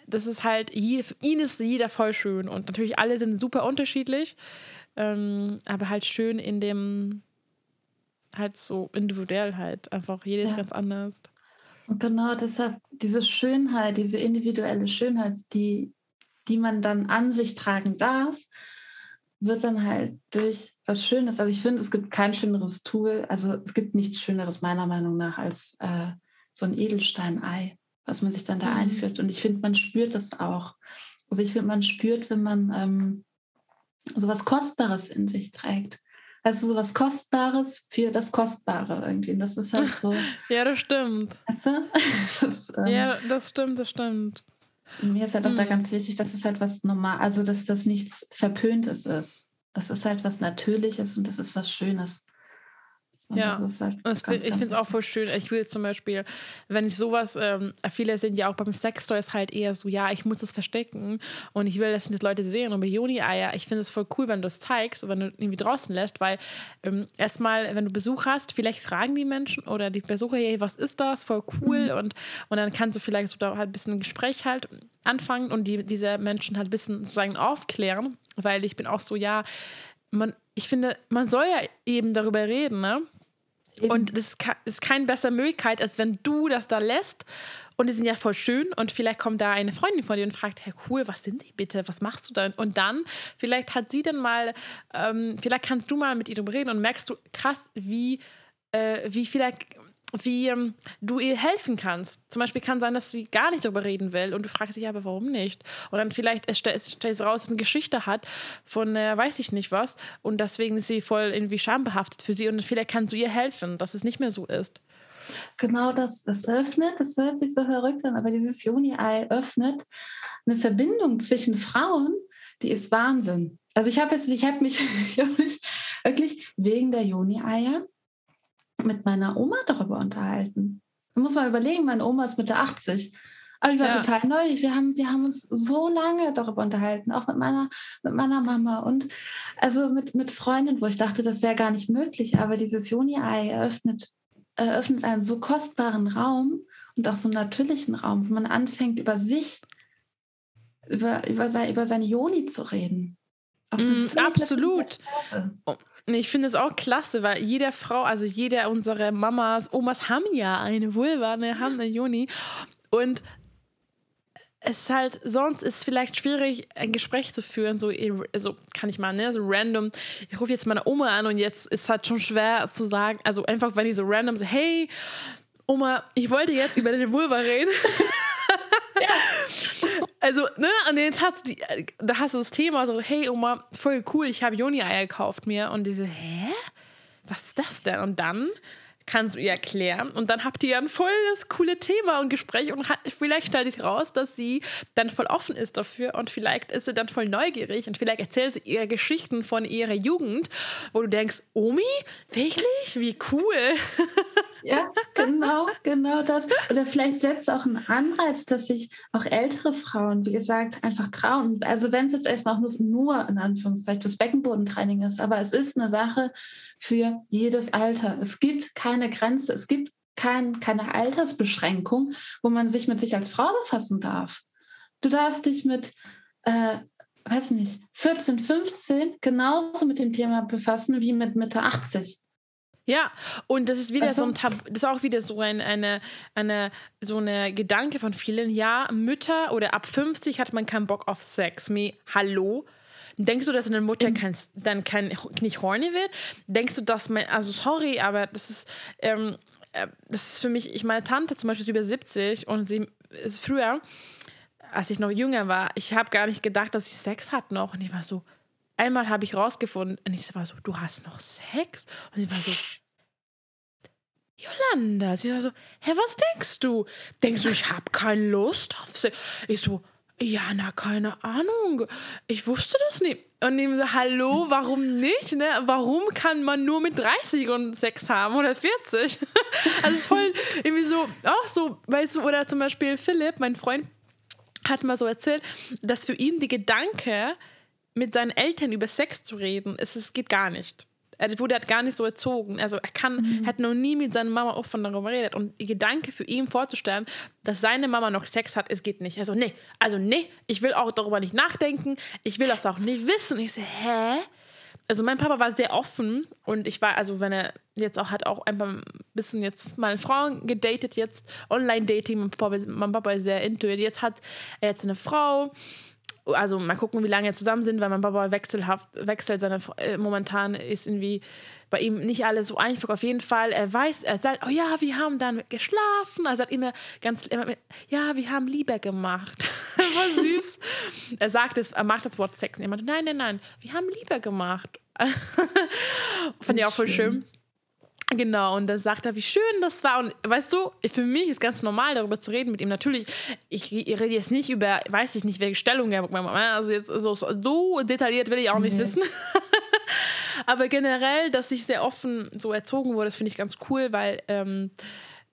das ist halt, für ihn ist jeder voll schön und natürlich alle sind super unterschiedlich, ähm, aber halt schön in dem, halt so individuell halt, einfach jeder ja. ist ganz anders. Und genau deshalb diese Schönheit, diese individuelle Schönheit, die, die man dann an sich tragen darf, wird dann halt durch was Schönes. Also ich finde, es gibt kein schöneres Tool, also es gibt nichts Schöneres meiner Meinung nach als äh, so ein Edelsteinei, was man sich dann da mhm. einführt. Und ich finde, man spürt das auch. Also ich finde, man spürt, wenn man ähm, so was Kostbares in sich trägt. Also so was Kostbares für das Kostbare irgendwie. Und das ist halt so. ja, das stimmt. Weißt du? das, ähm, ja, das stimmt, das stimmt. Mir ist halt auch hm. da ganz wichtig, dass es halt was normal, also dass das nichts Verpöntes ist. Das ist halt was Natürliches und das ist was Schönes. Und ja, halt ich finde es auch voll schön. Ich will zum Beispiel, wenn ich sowas, ähm, viele sind ja auch beim Sextoy ist halt eher so, ja, ich muss das verstecken und ich will, dass die Leute sehen. Und bei Joni-Eier, ich finde es voll cool, wenn du es zeigst, wenn du irgendwie draußen lässt, weil ähm, erstmal, wenn du Besuch hast, vielleicht fragen die Menschen oder die Besucher, hey, was ist das? Voll cool. Mhm. Und, und dann kannst du vielleicht so da halt ein bisschen ein Gespräch halt anfangen und die, diese Menschen halt ein bisschen sozusagen aufklären, weil ich bin auch so, ja, man, ich finde, man soll ja eben darüber reden, ne? Eben. Und das ist keine bessere Möglichkeit, als wenn du das da lässt. Und die sind ja voll schön. Und vielleicht kommt da eine Freundin von dir und fragt, hey cool, was sind die bitte? Was machst du da? Und dann, vielleicht hat sie dann mal, ähm, vielleicht kannst du mal mit ihr drüber reden und merkst du krass, wie, äh, wie vielleicht wie ähm, du ihr helfen kannst. Zum Beispiel kann sein, dass sie gar nicht darüber reden will und du fragst dich aber, warum nicht? Und dann vielleicht stellst du raus, eine Geschichte hat von äh, weiß ich nicht was und deswegen ist sie voll irgendwie schambehaftet für sie und vielleicht kannst du ihr helfen, dass es nicht mehr so ist. Genau das, das öffnet, das hört sich so verrückt an, aber dieses Juni-Ei öffnet eine Verbindung zwischen Frauen, die ist Wahnsinn. Also ich habe jetzt, ich habe mich, hab mich wirklich wegen der Juni-Eier mit meiner Oma darüber unterhalten. Man muss mal überlegen, meine Oma ist Mitte 80. Aber die war ja. total neu. Wir haben, wir haben uns so lange darüber unterhalten, auch mit meiner, mit meiner Mama und also mit, mit Freundinnen, wo ich dachte, das wäre gar nicht möglich. Aber dieses Joni-Ei eröffnet, eröffnet einen so kostbaren Raum und auch so einen natürlichen Raum, wo man anfängt, über sich, über, über, sein, über seine Joni zu reden. Mm, absolut. Ich finde es auch klasse, weil jede Frau, also jede unserer Mamas, Omas haben ja eine Vulva, ne, haben eine Juni. Und es ist halt, sonst ist es vielleicht schwierig, ein Gespräch zu führen, so also kann ich mal, ne, so random. Ich rufe jetzt meine Oma an und jetzt ist es halt schon schwer zu sagen, also einfach, wenn ich so random so, hey, Oma, ich wollte jetzt über deine Vulva reden. ja. Also, ne, und jetzt hast du die, da hast du das Thema so, hey Oma, voll cool, ich habe Joni-Eier gekauft mir. Und diese, hä? Was ist das denn? Und dann kannst du ihr erklären und dann habt ihr ein volles coole Thema und Gespräch und hat, vielleicht stellt sich raus, dass sie dann voll offen ist dafür und vielleicht ist sie dann voll neugierig und vielleicht erzählt sie ihr Geschichten von ihrer Jugend, wo du denkst, Omi, wirklich? Wie cool. Ja, genau, genau das. Oder vielleicht setzt auch einen Anreiz, dass sich auch ältere Frauen, wie gesagt, einfach trauen. Also wenn es jetzt erstmal auch nur, nur in Anführungszeichen das Beckenbodentraining ist, aber es ist eine Sache für jedes Alter. Es gibt keine Grenze, es gibt kein, keine Altersbeschränkung, wo man sich mit sich als Frau befassen darf. Du darfst dich mit äh, weiß nicht, 14, 15 genauso mit dem Thema befassen wie mit Mitte 80. Ja, und das ist wieder also, so ein Tab das ist auch wieder so ein, eine, eine, so eine Gedanke von vielen. Ja, Mütter oder ab 50 hat man keinen Bock auf Sex. Me, hallo? Denkst du, dass eine Mutter kein, dann kein, nicht horny wird? Denkst du, dass man, also sorry, aber das ist, ähm, äh, das ist für mich, ich meine Tante zum Beispiel ist über 70 und sie ist früher, als ich noch jünger war, ich habe gar nicht gedacht, dass sie Sex hat noch. Und ich war so, einmal habe ich rausgefunden, und ich war so, du hast noch Sex? Und sie war so, Jolanda. Sie war so, hä, was denkst du? Denkst du, ich habe keine Lust auf Sex? Ich so, ja, na, keine Ahnung. Ich wusste das nicht. Und ich so, hallo, warum nicht? Ne? Warum kann man nur mit 30 und Sex haben oder 40? also es ist voll irgendwie so, auch so, weißt du, oder zum Beispiel Philipp, mein Freund, hat mal so erzählt, dass für ihn die Gedanke, mit seinen Eltern über Sex zu reden, es, es geht gar nicht. Er wurde halt gar nicht so erzogen. Also er kann, mhm. hat noch nie mit seiner Mama offen darüber geredet. Und der Gedanke für ihn vorzustellen, dass seine Mama noch Sex hat, es geht nicht. Also nee, also nee, ich will auch darüber nicht nachdenken. Ich will das auch nicht wissen. Ich so, hä? Also mein Papa war sehr offen und ich war, also wenn er jetzt auch hat auch ein bisschen jetzt mal Frauen gedatet, jetzt Online-Dating, mein Papa, mein Papa ist sehr into it. Jetzt hat er jetzt eine Frau also mal gucken, wie lange wir zusammen sind, weil mein Papa wechselhaft, wechselt seine, äh, momentan ist irgendwie bei ihm nicht alles so einfach. Auf jeden Fall, er weiß, er sagt, oh ja, wir haben dann geschlafen. Er sagt immer ganz, immer, ja, wir haben Liebe gemacht. War süß. er sagt es, er mag das Wort Sex. Er meinte, nein, nein, nein, wir haben Liebe gemacht. Fand ich auch voll schön. Genau, und da sagt er, wie schön das war. Und weißt du, für mich ist ganz normal, darüber zu reden mit ihm. Natürlich, ich, rede jetzt nicht über, weiß ich nicht, welche Stellung er Also jetzt so, so detailliert will ich auch nicht mhm. wissen. Aber generell, dass ich sehr offen so erzogen wurde, das finde ich ganz cool, weil ähm,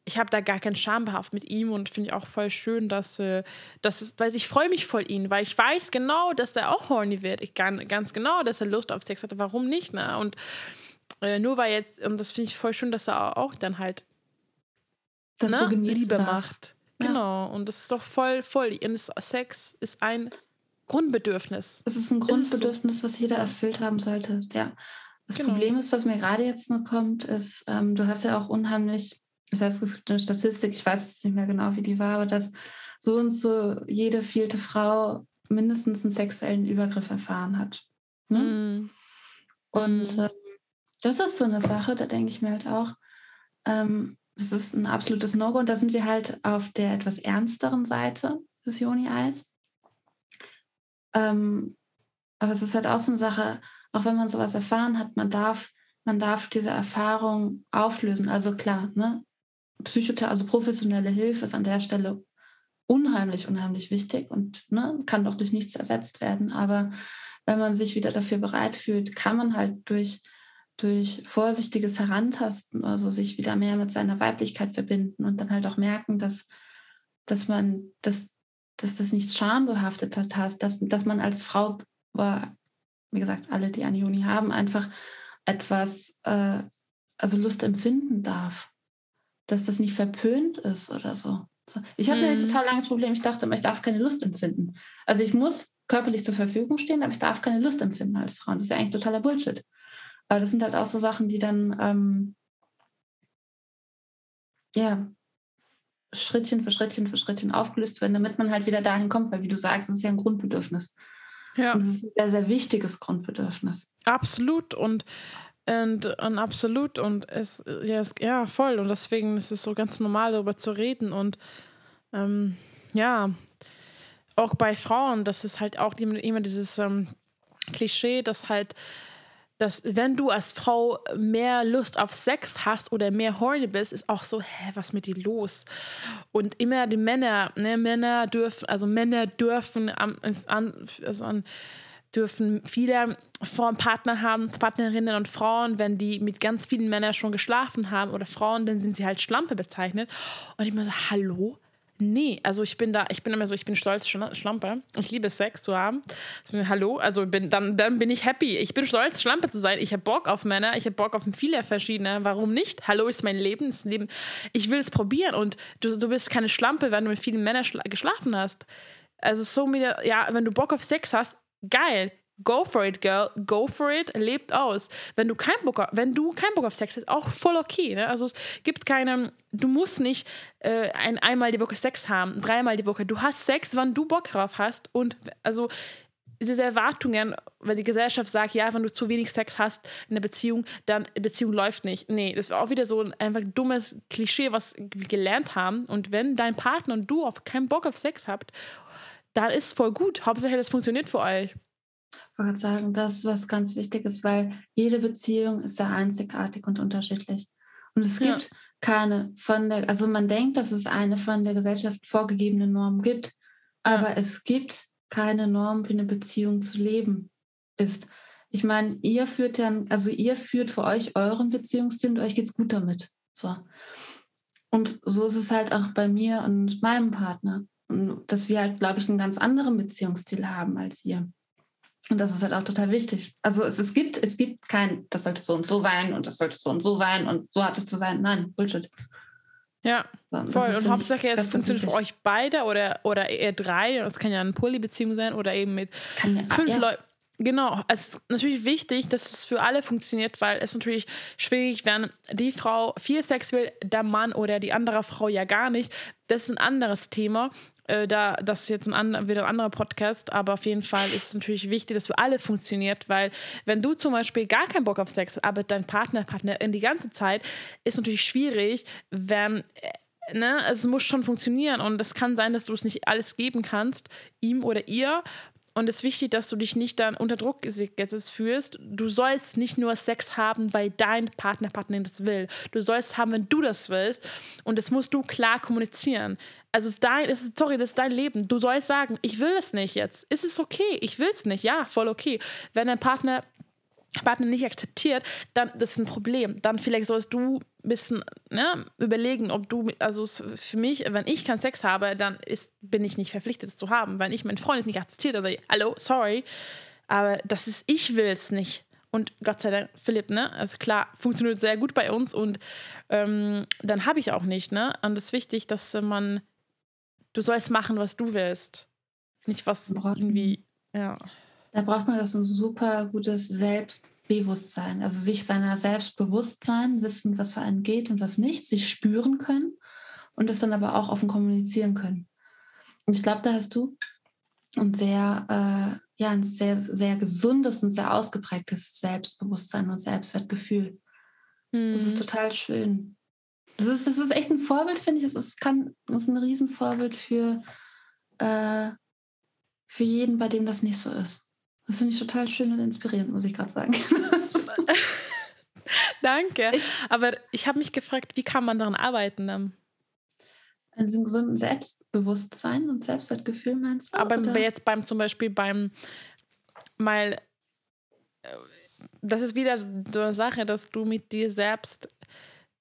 ich habe da gar keinen Schambehaft mit ihm und finde ich auch voll schön, dass, äh, dass es, weil ich freue mich voll ihn, weil ich weiß genau, dass er auch horny wird. Ich kann ganz genau, dass er Lust auf Sex hatte. Warum nicht? Ne? Und äh, nur weil jetzt, und das finde ich voll schön, dass er auch dann halt das ne, so Liebe darf. macht. Ja. Genau. Und das ist doch voll, voll. Sex ist ein Grundbedürfnis. Es ist ein Grundbedürfnis, was jeder erfüllt haben sollte. Ja. Das genau. Problem ist, was mir gerade jetzt noch kommt, ist, ähm, du hast ja auch unheimlich, ich weiß, es gibt eine Statistik, ich weiß nicht mehr genau, wie die war, aber dass so und so jede vierte Frau mindestens einen sexuellen Übergriff erfahren hat. Ne? Mm. Und mm. Ähm, das ist so eine Sache, da denke ich mir halt auch, ähm, das ist ein absolutes No-Go. Und da sind wir halt auf der etwas ernsteren Seite des Joni-Eis. Ähm, aber es ist halt auch so eine Sache, auch wenn man sowas erfahren hat, man darf, man darf diese Erfahrung auflösen. Also klar, ne? Psychotherapie, also professionelle Hilfe ist an der Stelle unheimlich, unheimlich wichtig und ne, kann doch durch nichts ersetzt werden. Aber wenn man sich wieder dafür bereit fühlt, kann man halt durch, durch vorsichtiges Herantasten, also sich wieder mehr mit seiner Weiblichkeit verbinden und dann halt auch merken, dass, dass man, dass, dass das nichts schambehaftet hat, dass, dass man als Frau, wie gesagt, alle, die eine Juni haben, einfach etwas, äh, also Lust empfinden darf. Dass das nicht verpönt ist oder so. Ich habe mhm. nämlich total langes Problem. Ich dachte immer, ich darf keine Lust empfinden. Also ich muss körperlich zur Verfügung stehen, aber ich darf keine Lust empfinden als Frau. Und das ist ja eigentlich totaler Bullshit. Aber das sind halt auch so Sachen, die dann ähm, ja Schrittchen für Schrittchen für Schrittchen aufgelöst werden, damit man halt wieder dahin kommt, weil wie du sagst, es ist ja ein Grundbedürfnis. Ja. Und es ist ein sehr, sehr wichtiges Grundbedürfnis. Absolut. Und und, und absolut und es ja, es, ja voll und deswegen ist es so ganz normal darüber zu reden und ähm, ja auch bei Frauen das ist halt auch immer dieses ähm, Klischee dass halt dass wenn du als Frau mehr Lust auf Sex hast oder mehr horny bist, ist auch so, hä, was mit dir los? Und immer die Männer, ne, Männer dürfen, also Männer dürfen an, an, also an dürfen viele Partner haben, Partnerinnen und Frauen, wenn die mit ganz vielen Männern schon geschlafen haben oder Frauen, dann sind sie halt Schlampe bezeichnet. Und ich mir so, hallo? Nee, also ich bin da, ich bin immer so, ich bin stolz Schlampe. Ich liebe Sex zu haben. Hallo, also bin, dann, dann bin ich happy. Ich bin stolz, Schlampe zu sein. Ich habe Bock auf Männer, ich habe Bock auf viele verschiedene. Warum nicht? Hallo ist mein Leben, ist Leben. Ich will es probieren und du, du bist keine Schlampe, wenn du mit vielen Männern geschlafen hast. Also so mit, ja, wenn du Bock auf Sex hast, geil. Go for it, girl. Go for it. Lebt aus. Wenn du keinen Bock, auf, wenn du keinen Bock auf Sex hast, auch voll okay. Ne? Also es gibt keine, du musst nicht äh, ein, einmal die Woche Sex haben, dreimal die Woche. Du hast Sex, wann du Bock drauf hast. Und also diese Erwartungen, wenn die Gesellschaft sagt, ja, wenn du zu wenig Sex hast in der Beziehung, dann Beziehung läuft nicht. Nee, das war auch wieder so ein einfach dummes Klischee, was wir gelernt haben. Und wenn dein Partner und du auf keinen Bock auf Sex habt dann ist voll gut. Hauptsache, das funktioniert für euch. Ich wollte sagen, das ist was ganz Wichtiges, weil jede Beziehung ist sehr einzigartig und unterschiedlich. Und es gibt ja. keine von der, also man denkt, dass es eine von der Gesellschaft vorgegebene Norm gibt, aber ja. es gibt keine Norm, wie eine Beziehung zu leben ist. Ich meine, ihr führt dann, also ihr führt für euch euren Beziehungsstil und euch geht es gut damit. So. Und so ist es halt auch bei mir und meinem Partner dass wir halt, glaube ich, einen ganz anderen Beziehungsstil haben als ihr. Und das ist halt auch total wichtig. Also es, es gibt, es gibt kein, das sollte so und so sein und das sollte so und so sein und so hat es zu sein. Nein, Bullshit. Ja, so, voll. Und Hauptsache, es funktioniert für euch beide oder, oder eher drei. Das kann ja eine Polybeziehung sein oder eben mit ja, fünf ja. Leuten. Genau, es ist natürlich wichtig, dass es für alle funktioniert, weil es natürlich schwierig, wenn die Frau viel Sex will, der Mann oder die andere Frau ja gar nicht. Das ist ein anderes Thema. Äh, da, das ist jetzt ein and, wieder ein anderer Podcast, aber auf jeden Fall ist es natürlich wichtig, dass für alle funktioniert, weil wenn du zum Beispiel gar keinen Bock auf Sex hast, aber dein Partner, Partnerin die ganze Zeit, ist natürlich schwierig, wenn äh, ne, es muss schon funktionieren und es kann sein, dass du es nicht alles geben kannst, ihm oder ihr, und es ist wichtig, dass du dich nicht dann unter Druck gesetzt fühlst. Du sollst nicht nur Sex haben, weil dein Partner, Partnerin das will. Du sollst haben, wenn du das willst. Und das musst du klar kommunizieren. Also ist dein, ist, sorry, das ist dein Leben. Du sollst sagen, ich will es nicht jetzt. Ist es okay? Ich will es nicht. Ja, voll okay. Wenn dein Partner Partner nicht akzeptiert, dann das ist ein Problem. Dann vielleicht sollst du bisschen ne, überlegen, ob du, also für mich, wenn ich keinen Sex habe, dann ist, bin ich nicht verpflichtet, es zu haben. Wenn ich meinen Freund nicht akzeptiert, dann sage ich, hallo, sorry, aber das ist, ich will es nicht. Und Gott sei Dank, Philipp, ne? Also klar, funktioniert sehr gut bei uns und ähm, dann habe ich auch nicht, ne? Und es ist wichtig, dass man, du sollst machen, was du willst. Nicht was irgendwie, ja. Da braucht man das ein super gutes Selbstbewusstsein. Also sich seiner Selbstbewusstsein, wissen, was für einen geht und was nicht, sich spüren können und das dann aber auch offen kommunizieren können. Und ich glaube, da hast du ein sehr, äh, ja, ein sehr, sehr gesundes und sehr ausgeprägtes Selbstbewusstsein und Selbstwertgefühl. Mhm. Das ist mhm. total schön. Das ist, das ist echt ein Vorbild, finde ich. Es ist, kann, das ist ein Riesenvorbild für, äh, für jeden, bei dem das nicht so ist. Das finde ich total schön und inspirierend, muss ich gerade sagen. Danke. Ich, Aber ich habe mich gefragt, wie kann man daran arbeiten? An diesem gesunden Selbstbewusstsein und Selbstwertgefühl meinst du? Aber oder? jetzt beim zum Beispiel beim mal äh, das ist wieder so eine Sache, dass du mit dir selbst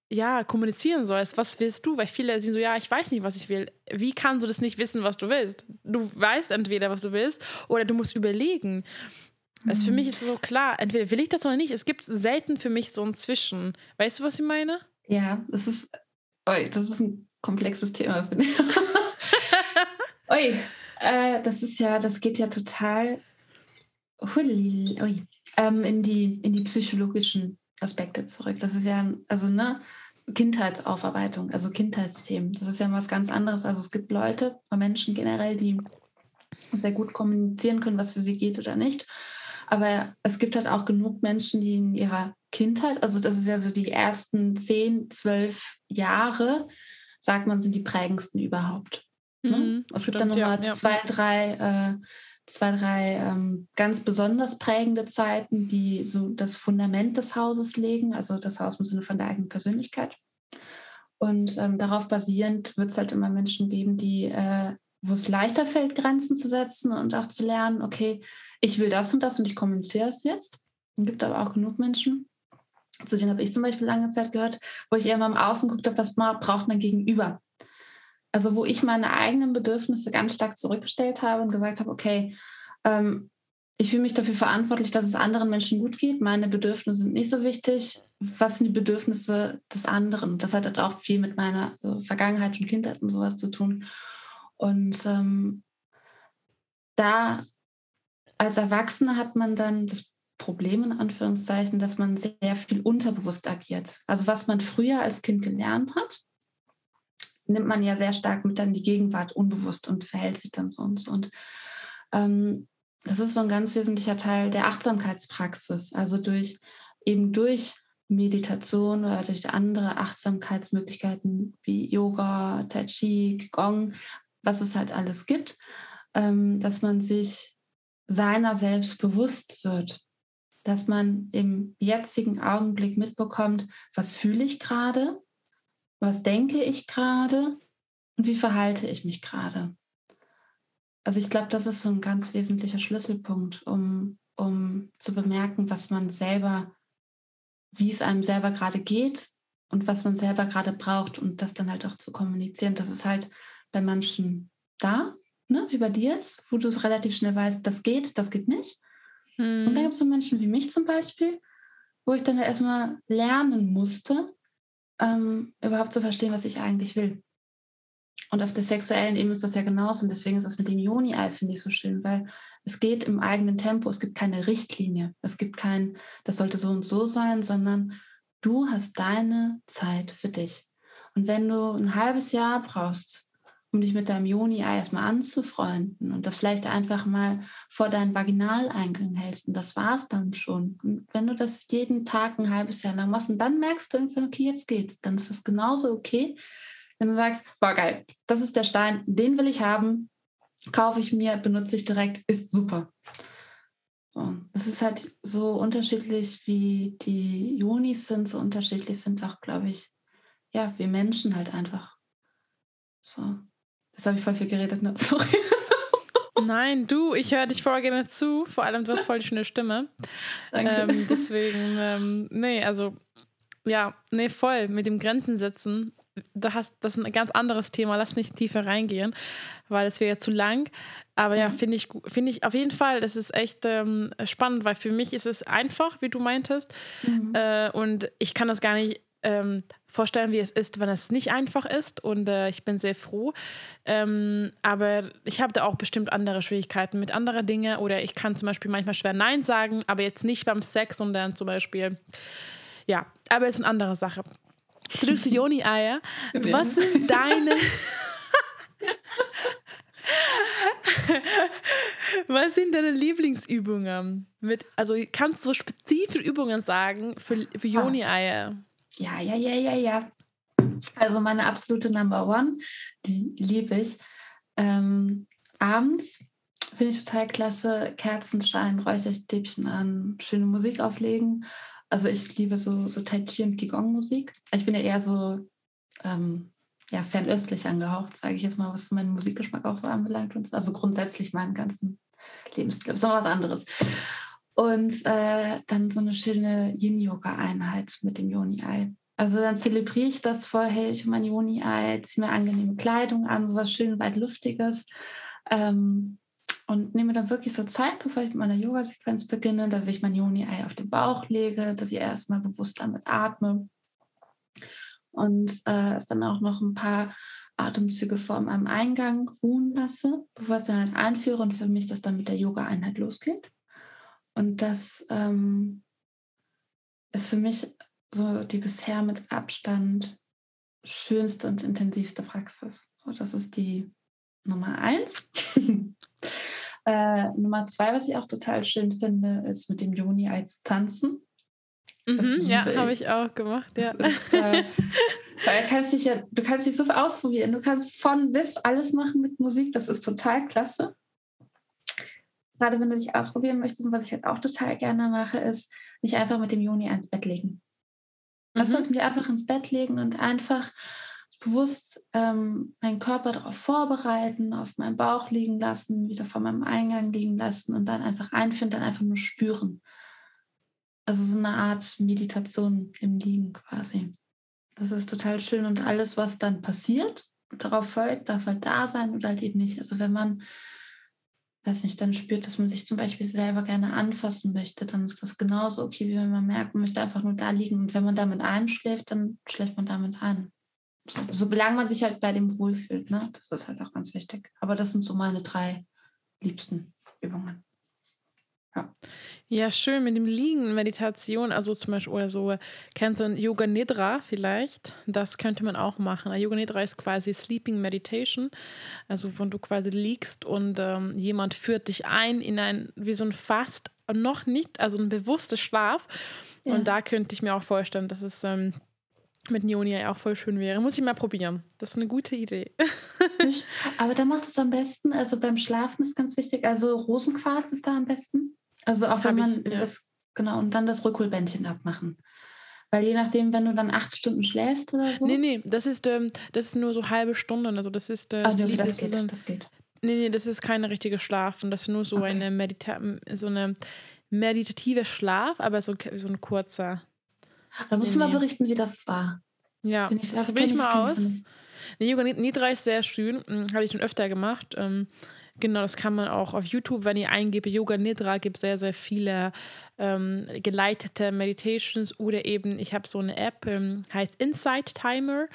ja, kommunizieren sollst. Was willst du? Weil viele sind so, ja, ich weiß nicht, was ich will. Wie kannst du das nicht wissen, was du willst? Du weißt entweder, was du willst, oder du musst überlegen. Mhm. Also für mich ist es so klar, entweder will ich das oder nicht. Es gibt selten für mich so ein Zwischen. Weißt du, was ich meine? Ja, das ist, oi, das ist ein komplexes Thema, finde ich. oi, äh, das ist ja, das geht ja total ui, ähm, in, die, in die psychologischen Aspekte zurück. Das ist ja, also ne, Kindheitsaufarbeitung, also Kindheitsthemen. Das ist ja was ganz anderes. Also es gibt Leute, Menschen generell, die sehr gut kommunizieren können, was für sie geht oder nicht. Aber es gibt halt auch genug Menschen, die in ihrer Kindheit, also das ist ja so die ersten zehn, zwölf Jahre, sagt man, sind die prägendsten überhaupt. Ne? Mhm, es gibt dann nochmal ja, ja. zwei, drei äh, zwei, drei ähm, ganz besonders prägende Zeiten, die so das Fundament des Hauses legen, also das Haus im Sinne von der eigenen Persönlichkeit. Und ähm, darauf basierend wird es halt immer Menschen geben, die, äh, wo es leichter fällt, Grenzen zu setzen und auch zu lernen, okay, ich will das und das und ich kommuniziere es jetzt. Es gibt aber auch genug Menschen, zu denen habe ich zum Beispiel lange Zeit gehört, wo ich eher mal im Außen geguckt habe, was braucht man gegenüber. Also wo ich meine eigenen Bedürfnisse ganz stark zurückgestellt habe und gesagt habe, okay, ähm, ich fühle mich dafür verantwortlich, dass es anderen Menschen gut geht. Meine Bedürfnisse sind nicht so wichtig. Was sind die Bedürfnisse des anderen? Das hat halt auch viel mit meiner so Vergangenheit und Kindheit und sowas zu tun. Und ähm, da als Erwachsene hat man dann das Problem in Anführungszeichen, dass man sehr viel unterbewusst agiert. Also was man früher als Kind gelernt hat, nimmt man ja sehr stark mit dann die Gegenwart unbewusst und verhält sich dann so und ähm, das ist so ein ganz wesentlicher Teil der Achtsamkeitspraxis. Also durch eben durch Meditation oder durch andere Achtsamkeitsmöglichkeiten wie Yoga, Tai Chi, Qigong, was es halt alles gibt, ähm, dass man sich seiner selbst bewusst wird, dass man im jetzigen Augenblick mitbekommt, was fühle ich gerade, was denke ich gerade und wie verhalte ich mich gerade. Also ich glaube, das ist so ein ganz wesentlicher Schlüsselpunkt, um, um zu bemerken, was man selber, wie es einem selber gerade geht und was man selber gerade braucht und das dann halt auch zu kommunizieren. Das ist halt bei manchen da, ne, wie bei dir jetzt, wo du relativ schnell weißt, das geht, das geht nicht. Hm. Und da gibt es so Menschen wie mich zum Beispiel, wo ich dann erstmal lernen musste, ähm, überhaupt zu verstehen, was ich eigentlich will. Und auf der sexuellen Ebene ist das ja genauso. Und deswegen ist das mit dem Joni-Ei, finde ich, so schön, weil es geht im eigenen Tempo. Es gibt keine Richtlinie. Es gibt kein, das sollte so und so sein, sondern du hast deine Zeit für dich. Und wenn du ein halbes Jahr brauchst, um dich mit deinem Joni-Ei erstmal anzufreunden und das vielleicht einfach mal vor deinen Vaginaleingang hältst. Und das war es dann schon. Und wenn du das jeden Tag ein halbes Jahr lang machst und dann merkst du irgendwann, okay, jetzt geht's, dann ist das genauso okay, wenn du sagst, boah, geil, das ist der Stein, den will ich haben, kaufe ich mir, benutze ich direkt, ist super. So, es ist halt so unterschiedlich, wie die Jonis sind, so unterschiedlich sind auch, glaube ich, ja, wir Menschen halt einfach. So. Das habe ich voll viel geredet, ne? Sorry. Nein, du, ich höre dich voll gerne zu. Vor allem, du hast voll die schöne Stimme. Danke. Ähm, deswegen, ähm, nee, also, ja, nee, voll mit dem Grenzen setzen. Da hast, das ist ein ganz anderes Thema. Lass nicht tiefer reingehen, weil es wäre zu lang. Aber ja, mhm. finde ich, finde ich auf jeden Fall, das ist echt ähm, spannend, weil für mich ist es einfach, wie du meintest. Mhm. Äh, und ich kann das gar nicht ähm, vorstellen, wie es ist, wenn es nicht einfach ist. Und äh, ich bin sehr froh. Ähm, aber ich habe da auch bestimmt andere Schwierigkeiten mit anderen Dingen. Oder ich kann zum Beispiel manchmal schwer Nein sagen, aber jetzt nicht beim Sex, sondern zum Beispiel, ja, aber es ist eine andere Sache. Zurück zu Joni-Eier. Was sind deine. Was sind deine Lieblingsübungen? Mit, also kannst du so spezifische Übungen sagen für, für Joni-Eier? Ja, ja, ja, ja, ja. Also meine absolute Number One, die liebe ich. Ähm, abends finde ich total klasse. Kerzenstein, Räucherstäbchen an, schöne Musik auflegen. Also ich liebe so, so Tai Chi und Qigong-Musik. Ich bin ja eher so ähm, ja, fernöstlich angehaucht, sage ich jetzt mal, was meinen Musikgeschmack auch so anbelangt. Also grundsätzlich meinen ganzen Lebensstil. Ist noch was anderes. Und äh, dann so eine schöne Yin-Yoga-Einheit mit dem Yoni-Ei. Also dann zelebriere ich das vorher, ich mein Juni-Ei, ziehe mir angenehme Kleidung an, sowas schön weit Luftiges. Ähm, und nehme dann wirklich so Zeit, bevor ich mit meiner Yoga-Sequenz beginne, dass ich mein Juni-Ei auf den Bauch lege, dass ich erstmal bewusst damit atme. Und äh, es dann auch noch ein paar Atemzüge vor meinem Eingang ruhen lasse, bevor ich es dann halt einführe und für mich das dann mit der Yoga-Einheit losgeht. Und das ähm, ist für mich so die bisher mit Abstand schönste und intensivste Praxis. So, das ist die Nummer eins. äh, Nummer zwei, was ich auch total schön finde, ist mit dem Joni-Ei zu tanzen. Mhm, ja, habe ich auch gemacht, ja. Ist, äh, weil kannst dich ja, du kannst dich so ausprobieren. Du kannst von bis alles machen mit Musik. Das ist total klasse gerade wenn du dich ausprobieren möchtest und was ich jetzt auch total gerne mache, ist mich einfach mit dem Juni ins Bett legen. Lass mhm. uns mich einfach ins Bett legen und einfach bewusst ähm, meinen Körper darauf vorbereiten, auf meinem Bauch liegen lassen, wieder vor meinem Eingang liegen lassen und dann einfach einfinden, dann einfach nur spüren. Also so eine Art Meditation im Liegen quasi. Das ist total schön und alles, was dann passiert, darauf folgt, darf halt da sein oder halt eben nicht. Also wenn man weiß nicht, dann spürt, dass man sich zum Beispiel selber gerne anfassen möchte, dann ist das genauso okay, wie wenn man merkt, man möchte einfach nur da liegen. Und wenn man damit einschläft, dann schläft man damit ein. So, solange man sich halt bei dem wohlfühlt, ne? Das ist halt auch ganz wichtig. Aber das sind so meine drei liebsten Übungen. Ja. Ja, schön mit dem Liegen, Meditation, also zum Beispiel oder so, kennst du ein Yoga Nidra vielleicht? Das könnte man auch machen. Yoga Nidra ist quasi Sleeping Meditation, also wo du quasi liegst und ähm, jemand führt dich ein in ein, wie so ein Fast, noch nicht, also ein bewusstes Schlaf. Ja. Und da könnte ich mir auch vorstellen, dass es ähm, mit Njoni auch voll schön wäre. Muss ich mal probieren. Das ist eine gute Idee. Aber da macht es am besten, also beim Schlafen ist ganz wichtig, also Rosenquarz ist da am besten. Also auch wenn man ich, ja. das, genau, und dann das Rückholbändchen abmachen. Weil je nachdem, wenn du dann acht Stunden schläfst oder so. Nee, nee, das ist, ähm, das ist nur so halbe Stunden. Also das ist. Äh, also, okay, das, geht, das geht. Nee, nee, das ist keine richtige Schlaf. Und das ist nur so, okay. eine, Medita so eine meditative Schlaf, aber so, so ein kurzer. Da musst nee, du mal berichten, wie das war. Ja, ich, das probiere ich mal aus. Nee, Yoga Nidra ist sehr schön. Hm, Habe ich schon öfter gemacht. Ähm, Genau, das kann man auch auf YouTube, wenn ihr eingebt, Yoga Nidra, gibt es sehr, sehr viele ähm, geleitete Meditations oder eben, ich habe so eine App, ähm, heißt Insight Timer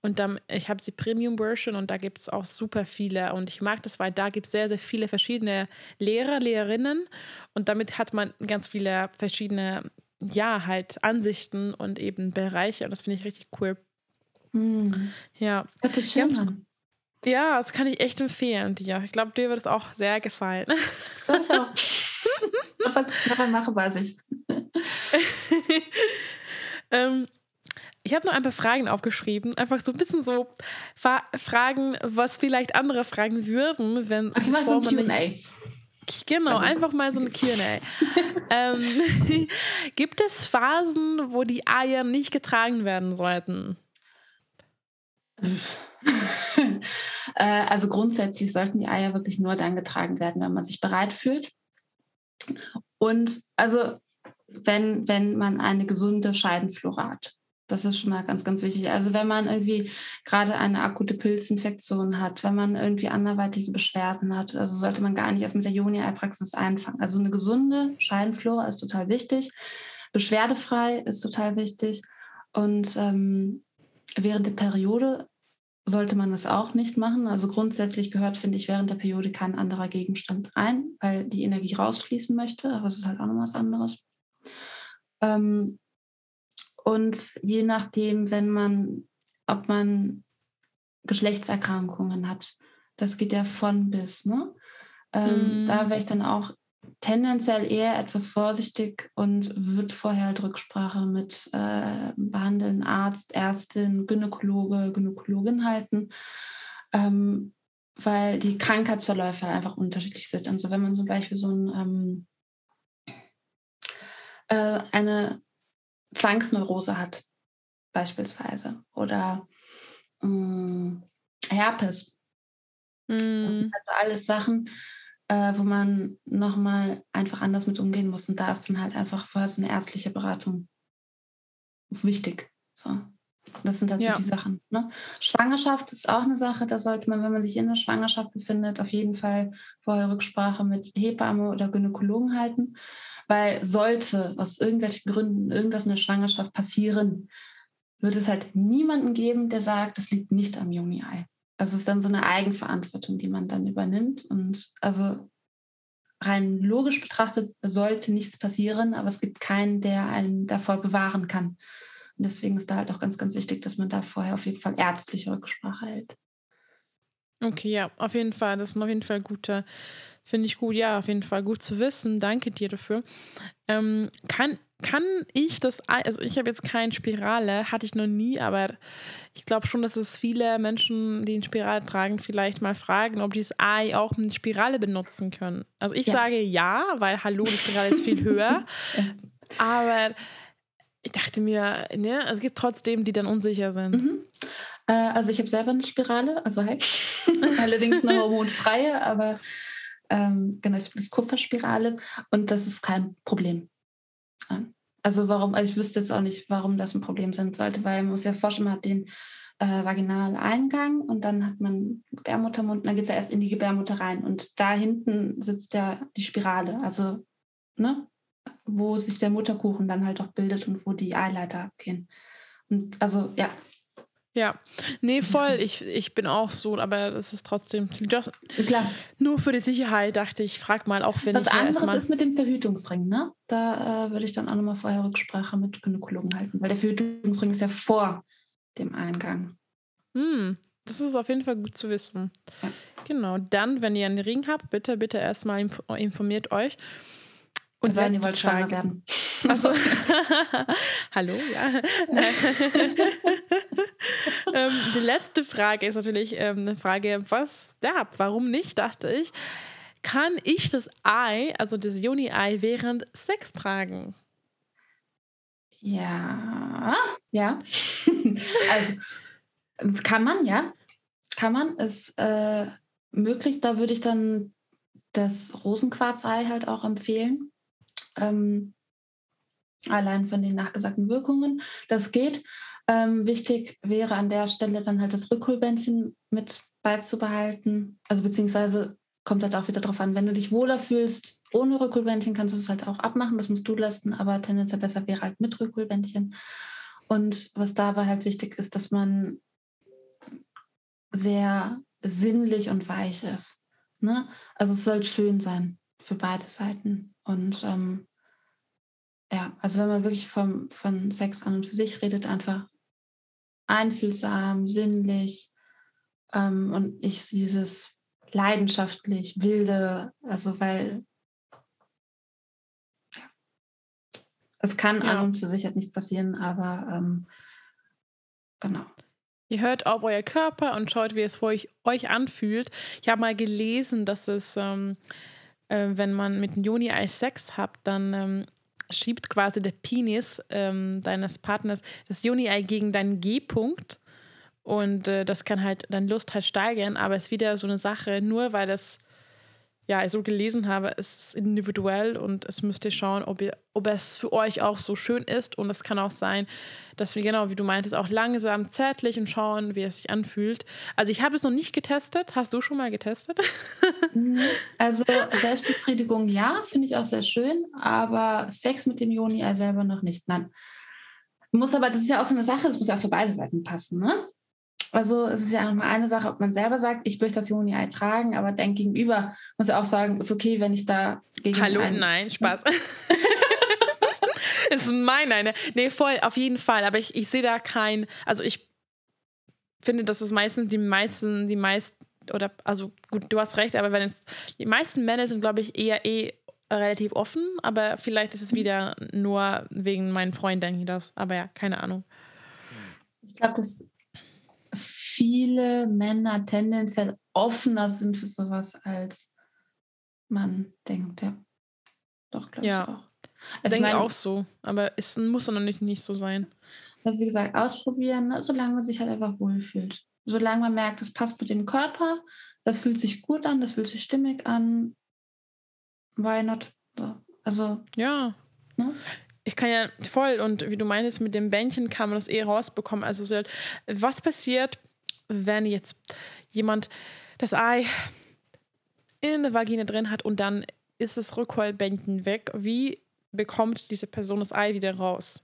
und dann, ich habe sie Premium Version und da gibt es auch super viele und ich mag das, weil da gibt es sehr, sehr viele verschiedene Lehrer, Lehrerinnen und damit hat man ganz viele verschiedene, ja, halt Ansichten und eben Bereiche und das finde ich richtig cool. Mhm. Ja, Hört sich schön an. Ja, das kann ich echt empfehlen dir. Ich glaube, dir wird es auch sehr gefallen. Glaube ich auch. Was ich nachher mache, weiß ich. ähm, ich habe noch ein paar Fragen aufgeschrieben. Einfach so ein bisschen so Fa Fragen, was vielleicht andere fragen würden, wenn. Okay, mal so ein QA. Genau, also. einfach mal so ein QA. ähm, gibt es Phasen, wo die Eier nicht getragen werden sollten? Äh, also grundsätzlich sollten die Eier wirklich nur dann getragen werden, wenn man sich bereit fühlt. Und also wenn, wenn man eine gesunde Scheidenflora hat. Das ist schon mal ganz, ganz wichtig. Also wenn man irgendwie gerade eine akute Pilzinfektion hat, wenn man irgendwie anderweitige Beschwerden hat, also sollte man gar nicht erst mit der Joni-Ei-Praxis einfangen. Also eine gesunde Scheidenflora ist total wichtig. Beschwerdefrei ist total wichtig. Und ähm, während der Periode sollte man das auch nicht machen. Also grundsätzlich gehört, finde ich, während der Periode kein anderer Gegenstand rein, weil die Energie rausfließen möchte. Aber es ist halt auch noch was anderes. Ähm, und je nachdem, wenn man, ob man Geschlechtserkrankungen hat, das geht ja von bis, ne? Ähm, mm. Da wäre ich dann auch tendenziell eher etwas vorsichtig und würde vorher halt Rücksprache mit äh, behandelnden Arzt, Ärztin, Gynäkologe, Gynäkologin halten, ähm, weil die Krankheitsverläufe einfach unterschiedlich sind. Also wenn man zum Beispiel so ein, ähm, äh, eine Zwangsneurose hat, beispielsweise, oder mh, mm, Herpes. Mm. Das sind also alles Sachen, äh, wo man nochmal einfach anders mit umgehen muss. Und da ist dann halt einfach vorher so eine ärztliche Beratung wichtig. So. Das sind halt ja. so die Sachen. Ne? Schwangerschaft ist auch eine Sache, da sollte man, wenn man sich in der Schwangerschaft befindet, auf jeden Fall vorher Rücksprache mit Hebamme oder Gynäkologen halten. Weil sollte aus irgendwelchen Gründen irgendwas in der Schwangerschaft passieren, wird es halt niemanden geben, der sagt, das liegt nicht am Juni-Ei es ist dann so eine Eigenverantwortung, die man dann übernimmt. Und also rein logisch betrachtet sollte nichts passieren, aber es gibt keinen, der einen davor bewahren kann. Und deswegen ist da halt auch ganz, ganz wichtig, dass man da vorher auf jeden Fall ärztliche Rücksprache hält. Okay, ja, auf jeden Fall. Das ist auf jeden Fall gute, finde ich gut, ja, auf jeden Fall gut zu wissen. Danke dir dafür. Ähm, kann kann ich das, also ich habe jetzt keine Spirale, hatte ich noch nie, aber ich glaube schon, dass es viele Menschen, die eine Spirale tragen, vielleicht mal fragen, ob die das Ei auch mit Spirale benutzen können. Also ich ja. sage ja, weil hallo, die Spirale ist viel höher. aber ich dachte mir, ne, es gibt trotzdem, die dann unsicher sind. Mhm. Äh, also ich habe selber eine Spirale, also halt allerdings eine hormonfreie, aber ähm, genau, eine Kupferspirale und das ist kein Problem. Also warum, also ich wüsste jetzt auch nicht, warum das ein Problem sein sollte, weil man muss ja vorstellen, man hat den äh, Vaginaleingang und dann hat man Gebärmuttermund und dann geht es ja erst in die Gebärmutter rein. Und da hinten sitzt ja die Spirale, also ne, wo sich der Mutterkuchen dann halt auch bildet und wo die Eileiter abgehen. Und also ja, ja, nee, voll. Ich, ich bin auch so, aber das ist trotzdem. Just, Klar. Nur für die Sicherheit dachte ich, frag mal, auch wenn Was ich. Was anderes ist mit dem Verhütungsring, ne? Da äh, würde ich dann auch nochmal vorher Rücksprache mit Gynäkologen halten, weil der Verhütungsring ist ja vor dem Eingang. Hm, das ist auf jeden Fall gut zu wissen. Ja. Genau. Dann, wenn ihr einen Ring habt, bitte, bitte erstmal informiert euch. Und sein, ihr wollt schwanger werden. Achso. Hallo, ja. ähm, die letzte Frage ist natürlich ähm, eine Frage, was da, warum nicht, dachte ich. Kann ich das Ei, also das Juni-Ei, während Sex tragen? Ja, ja. also kann man, ja. Kann man. Ist äh, möglich. Da würde ich dann das Rosenquarzei halt auch empfehlen. Ähm, allein von den nachgesagten Wirkungen. Das geht. Ähm, wichtig wäre an der Stelle dann halt das Rückholbändchen mit beizubehalten. Also beziehungsweise kommt halt auch wieder darauf an, wenn du dich wohler fühlst ohne Rückholbändchen, kannst du es halt auch abmachen, das musst du lassen, aber tendenziell besser wäre halt mit Rückholbändchen. Und was dabei halt wichtig ist, dass man sehr sinnlich und weich ist. Ne? Also es soll schön sein für beide Seiten. Und ähm, ja, also wenn man wirklich vom, von Sex an und für sich redet, einfach einfühlsam, sinnlich ähm, und nicht dieses leidenschaftlich, wilde, also weil ja, es kann ja. an und für sich halt nichts passieren, aber ähm, genau. Ihr hört auf euer Körper und schaut, wie es für euch, euch anfühlt. Ich habe mal gelesen, dass es, ähm, äh, wenn man mit einem Juni-Eis Sex hat, dann ähm, schiebt quasi der Penis ähm, deines Partners das Juni-Ei gegen deinen G-Punkt. Und äh, das kann halt deine Lust halt steigern, aber es ist wieder so eine Sache, nur weil das ja, so gelesen habe, ist individuell und es müsst ihr schauen, ob, ihr, ob es für euch auch so schön ist. Und es kann auch sein, dass wir, genau wie du meintest, auch langsam zärtlich und schauen, wie es sich anfühlt. Also ich habe es noch nicht getestet. Hast du schon mal getestet? Mhm. Also Selbstbefriedigung ja, finde ich auch sehr schön, aber Sex mit dem Joni selber noch nicht. Nein. Muss aber, das ist ja auch so eine Sache, das muss ja für beide Seiten passen, ne? Also es ist ja auch mal eine Sache, ob man selber sagt, ich möchte das Juni-Ei tragen, aber dein Gegenüber muss ja auch sagen, ist okay, wenn ich da gegen Hallo, nein, Spaß. ist mein eine. Nee, voll, auf jeden Fall. Aber ich, ich sehe da kein, also ich finde, dass es meistens die meisten, die meisten, oder, also gut, du hast recht, aber wenn es, die meisten Männer sind, glaube ich, eher eh relativ offen, aber vielleicht ist es wieder nur wegen meinen Freunden, denke ich das. Aber ja, keine Ahnung. Ich glaube, dass viele Männer tendenziell offener sind für sowas, als man denkt, ja. Doch, glaube ja. ich auch. Also denke ich auch so, aber es muss dann nicht, nicht so sein. Also wie gesagt, ausprobieren, ne? solange man sich halt einfach wohlfühlt. Solange man merkt, es passt mit dem Körper, das fühlt sich gut an, das fühlt sich stimmig an, why not? So. Also. Ja. Ne? Ich kann ja voll, und wie du meinst, mit dem Bändchen kann man das eh rausbekommen. Also, was passiert, wenn jetzt jemand das Ei in der Vagina drin hat und dann ist das Rückholbändchen weg? Wie bekommt diese Person das Ei wieder raus?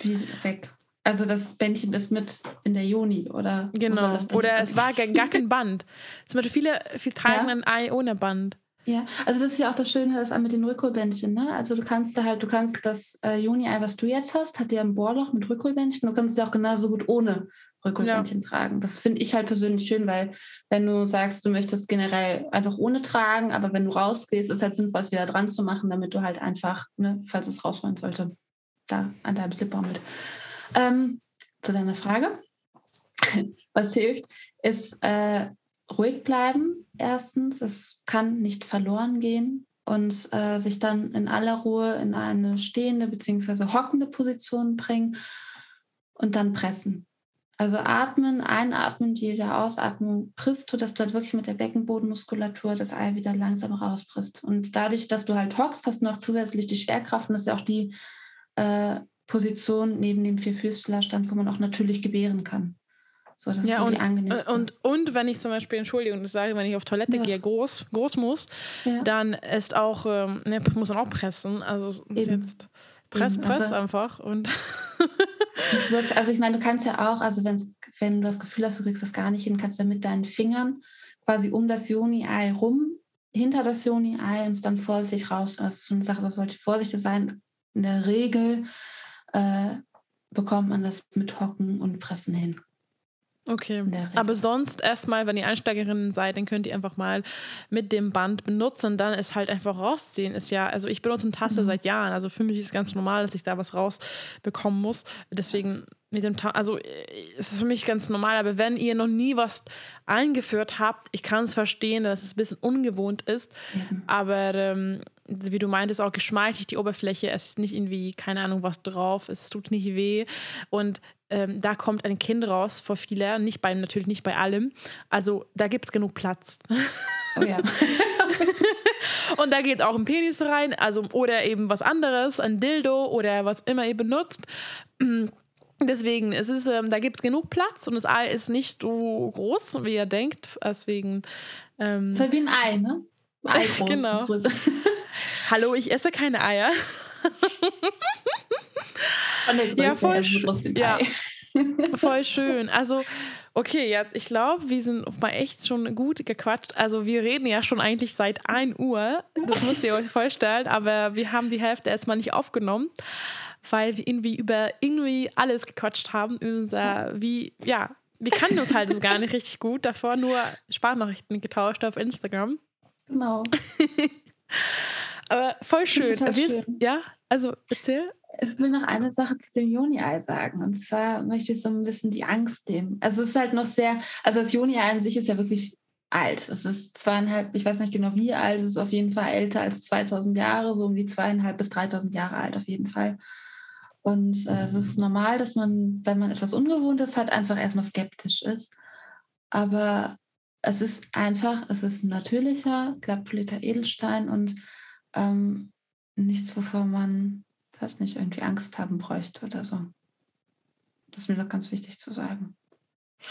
Wie weg? Also das Bändchen ist mit in der Juni, oder? Genau. Oder es war gar kein Band. Zum Beispiel viele, viele tragen ja? ein Ei ohne Band. Ja, also das ist ja auch das Schöne das mit den Rückholbändchen. Ne? Also du kannst da halt, du kannst das äh, Juni-Ei, was du jetzt hast, hat ja ein Bohrloch mit Rückholbändchen. Du kannst es ja auch genauso gut ohne Rückholbändchen ja. tragen. Das finde ich halt persönlich schön, weil wenn du sagst, du möchtest generell einfach ohne tragen, aber wenn du rausgehst, ist halt sinnvoll, es wieder dran zu machen, damit du halt einfach, ne, falls es rausfallen sollte, da an deinem Slipper mit. Ähm, zu deiner Frage. Was hilft, ist äh, ruhig bleiben, erstens. Es kann nicht verloren gehen und äh, sich dann in aller Ruhe in eine stehende bzw. hockende Position bringen und dann pressen. Also atmen, einatmen, jede Ausatmung prisst du, dass du halt wirklich mit der Beckenbodenmuskulatur das Ei wieder langsam rauspresst. Und dadurch, dass du halt hockst, hast du noch zusätzlich die Schwerkraft und das ist ja auch die äh, Position neben dem Vierfüßlerstand, wo man auch natürlich gebären kann. So, das ja, ist so und, die angenehmste. Und, und wenn ich zum Beispiel, Entschuldigung, das sage, wenn ich auf Toilette ja. gehe, groß, groß muss, ja. dann ist auch, ähm, ne, muss man auch pressen. Also jetzt press, press also, einfach und. hast, also ich meine, du kannst ja auch, also wenn du das Gefühl hast, du kriegst das gar nicht hin, kannst du mit deinen Fingern quasi um das Joni-Ei rum, hinter das Joni-Ei und es dann vorsichtig raus. Das ist so eine Sache, da sollte vorsichtig sein. In der Regel äh, bekommt man das mit Hocken und Pressen hin. Okay, aber sonst erstmal, wenn ihr Einsteigerinnen seid, dann könnt ihr einfach mal mit dem Band benutzen und dann es halt einfach rausziehen. Ist ja, also ich benutze eine Tasse mhm. seit Jahren, also für mich ist es ganz normal, dass ich da was rausbekommen muss. Deswegen mit dem, Ta also es ist für mich ganz normal, aber wenn ihr noch nie was eingeführt habt, ich kann es verstehen, dass es ein bisschen ungewohnt ist, mhm. aber ähm, wie du meintest, auch geschmeichelt die Oberfläche. Es ist nicht irgendwie, keine Ahnung, was drauf. Es tut nicht weh. Und ähm, da kommt ein Kind raus vor vieler, nicht bei, natürlich nicht bei allem. Also da gibt es genug Platz. Oh ja. und da geht auch ein Penis rein, also oder eben was anderes, ein Dildo oder was immer ihr benutzt. Deswegen, es ist, ähm, da gibt es genug Platz und das Ei ist nicht so groß, wie ihr denkt. Deswegen. Ähm, ist halt wie ein Ei, ne? Ei groß. genau. Hallo, ich esse keine Eier. ja, voll, ja. voll schön. Also, okay, jetzt, ich glaube, wir sind mal echt schon gut gequatscht. Also, wir reden ja schon eigentlich seit 1 Uhr. Das müsst ihr euch vorstellen, aber wir haben die Hälfte erstmal nicht aufgenommen, weil wir irgendwie über irgendwie alles gequatscht haben. Unser, wie, ja, wir kannten uns halt so gar nicht richtig gut. Davor nur Sprachnachrichten getauscht auf Instagram. Genau. Aber voll schön. schön. Ja, also erzähl. Ich will noch eine Sache zu dem Joni-Ei sagen. Und zwar möchte ich so ein bisschen die Angst nehmen. Also es ist halt noch sehr, also das Joni-Ei an sich ist ja wirklich alt. Es ist zweieinhalb, ich weiß nicht genau wie alt, es ist auf jeden Fall älter als 2000 Jahre, so um die zweieinhalb bis 3000 Jahre alt auf jeden Fall. Und äh, es ist normal, dass man, wenn man etwas Ungewohntes hat, einfach erstmal skeptisch ist. Aber es ist einfach, es ist ein natürlicher, glattpolierter Edelstein und ähm, nichts, wovor man, weiß nicht, irgendwie Angst haben bräuchte oder so. Das ist mir noch ganz wichtig zu sagen.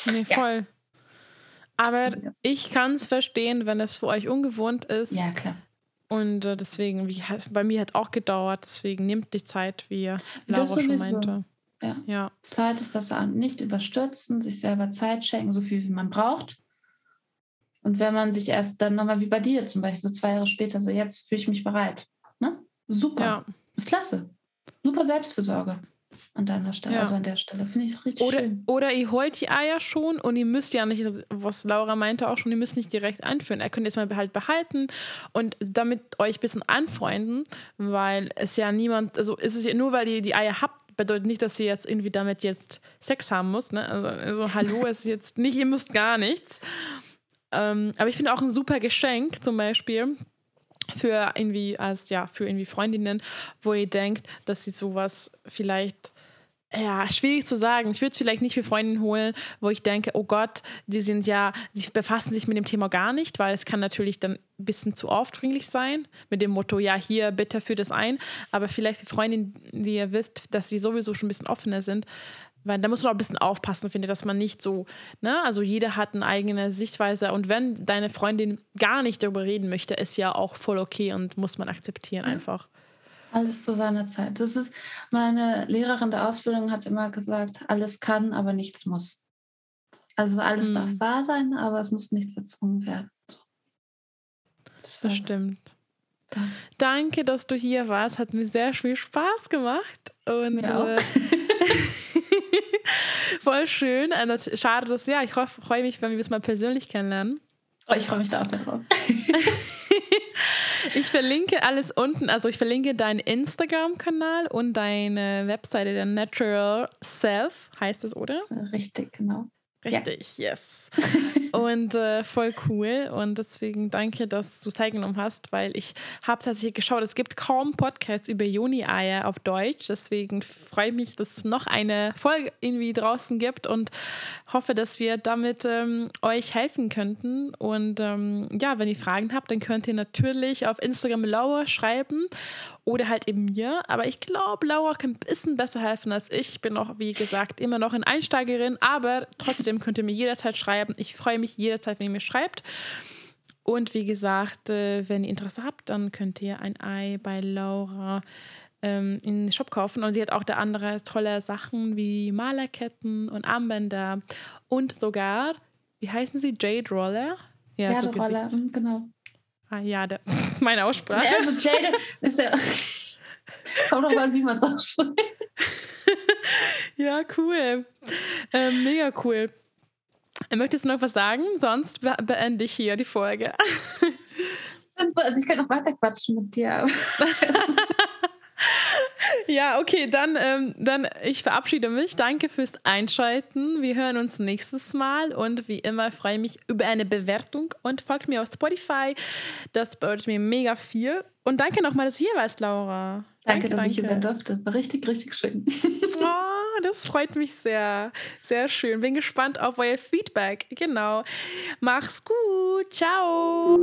Nee, voll. Ja. Aber ich kann es verstehen, wenn es für euch ungewohnt ist. Ja, klar. Und äh, deswegen, wie, bei mir hat auch gedauert, deswegen nehmt die Zeit, wie Laura schon meinte. Ja. Ja. Zeit ist das an. Nicht überstürzen, sich selber Zeit schenken, so viel wie man braucht. Und wenn man sich erst dann nochmal wie bei dir zum Beispiel, so zwei Jahre später, so jetzt fühle ich mich bereit. Ne? Super. Ja. Ist klasse. Super Selbstfürsorge an deiner Stelle, Ja. also an der Stelle. Finde ich richtig Oder, schön. oder ihr holt die Eier schon und ihr müsst ja nicht, was Laura meinte auch schon, ihr müsst nicht direkt einführen. Ihr könnt jetzt mal halt behalten und damit euch ein bisschen anfreunden, weil es ja niemand, also es ist ja nur, weil ihr die Eier habt, bedeutet nicht, dass ihr jetzt irgendwie damit jetzt Sex haben müsst. Ne? Also, also hallo, es ist jetzt nicht, ihr müsst gar nichts. Ähm, aber ich finde auch ein super Geschenk zum Beispiel für irgendwie als ja für irgendwie Freundinnen, wo ihr denkt, dass sie sowas vielleicht ja, schwierig zu sagen. Ich würde es vielleicht nicht für Freundinnen holen, wo ich denke, oh Gott, die sind ja, die befassen sich mit dem Thema gar nicht, weil es kann natürlich dann ein bisschen zu aufdringlich sein, mit dem Motto, ja, hier, bitte für das ein. Aber vielleicht für Freundinnen, die ihr wisst, dass sie sowieso schon ein bisschen offener sind, weil da muss man auch ein bisschen aufpassen, finde ich, dass man nicht so, ne, also jeder hat eine eigene Sichtweise und wenn deine Freundin gar nicht darüber reden möchte, ist ja auch voll okay und muss man akzeptieren einfach. Alles zu seiner Zeit. Das ist, meine Lehrerin der Ausbildung hat immer gesagt, alles kann, aber nichts muss. Also alles Hm. darf da sein, aber es muss nichts erzwungen werden. Das Das stimmt. Ja. Danke, dass du hier warst. Hat mir sehr viel Spaß gemacht. Und Mir auch. äh, voll schön. Äh, Schade, dass ja, ich freue mich, wenn wir es mal persönlich kennenlernen. Oh, ich freue mich da auch sehr drauf. Ich verlinke alles unten. Also ich verlinke deinen Instagram-Kanal und deine Webseite, der Natural Self heißt es, oder? Richtig, genau. Richtig, yes. Und äh, voll cool. Und deswegen danke, dass du Zeit genommen hast, weil ich habe tatsächlich geschaut, es gibt kaum Podcasts über Juni-Eier auf Deutsch. Deswegen freue ich mich, dass es noch eine Folge irgendwie draußen gibt und hoffe, dass wir damit ähm, euch helfen könnten. Und ähm, ja, wenn ihr Fragen habt, dann könnt ihr natürlich auf Instagram Laura schreiben oder halt eben mir. Aber ich glaube, Laura kann ein bisschen besser helfen als ich. Ich bin auch, wie gesagt, immer noch eine Einsteigerin, aber trotzdem könnt ihr mir jederzeit schreiben. Ich freue mich jederzeit, wenn ihr mir schreibt. Und wie gesagt, äh, wenn ihr Interesse habt, dann könnt ihr ein Ei bei Laura ähm, in den Shop kaufen. Und sie hat auch da andere tolle Sachen wie Malerketten und Armbänder und sogar, wie heißen sie, Jade Roller? Ja, so der Roller, mhm, genau. Ah, ja, der, meine Aussprache. Ja, also Jade ist ja. Kommt drauf an, wie man es ausspricht. Ja, cool. Ähm, mega cool. Möchtest du noch was sagen? Sonst be beende ich hier die Folge. Also ich könnte noch weiter quatschen mit dir. Ja, okay, dann, ähm, dann ich verabschiede mich. Danke fürs Einschalten. Wir hören uns nächstes Mal und wie immer freue ich mich über eine Bewertung und folgt mir auf Spotify. Das bedeutet mir mega viel. Und danke nochmal, dass du hier warst, Laura. Danke, dass ich hier sein durfte. War richtig, richtig schön. Oh, das freut mich sehr. Sehr schön. Bin gespannt auf euer Feedback. Genau. Mach's gut. Ciao.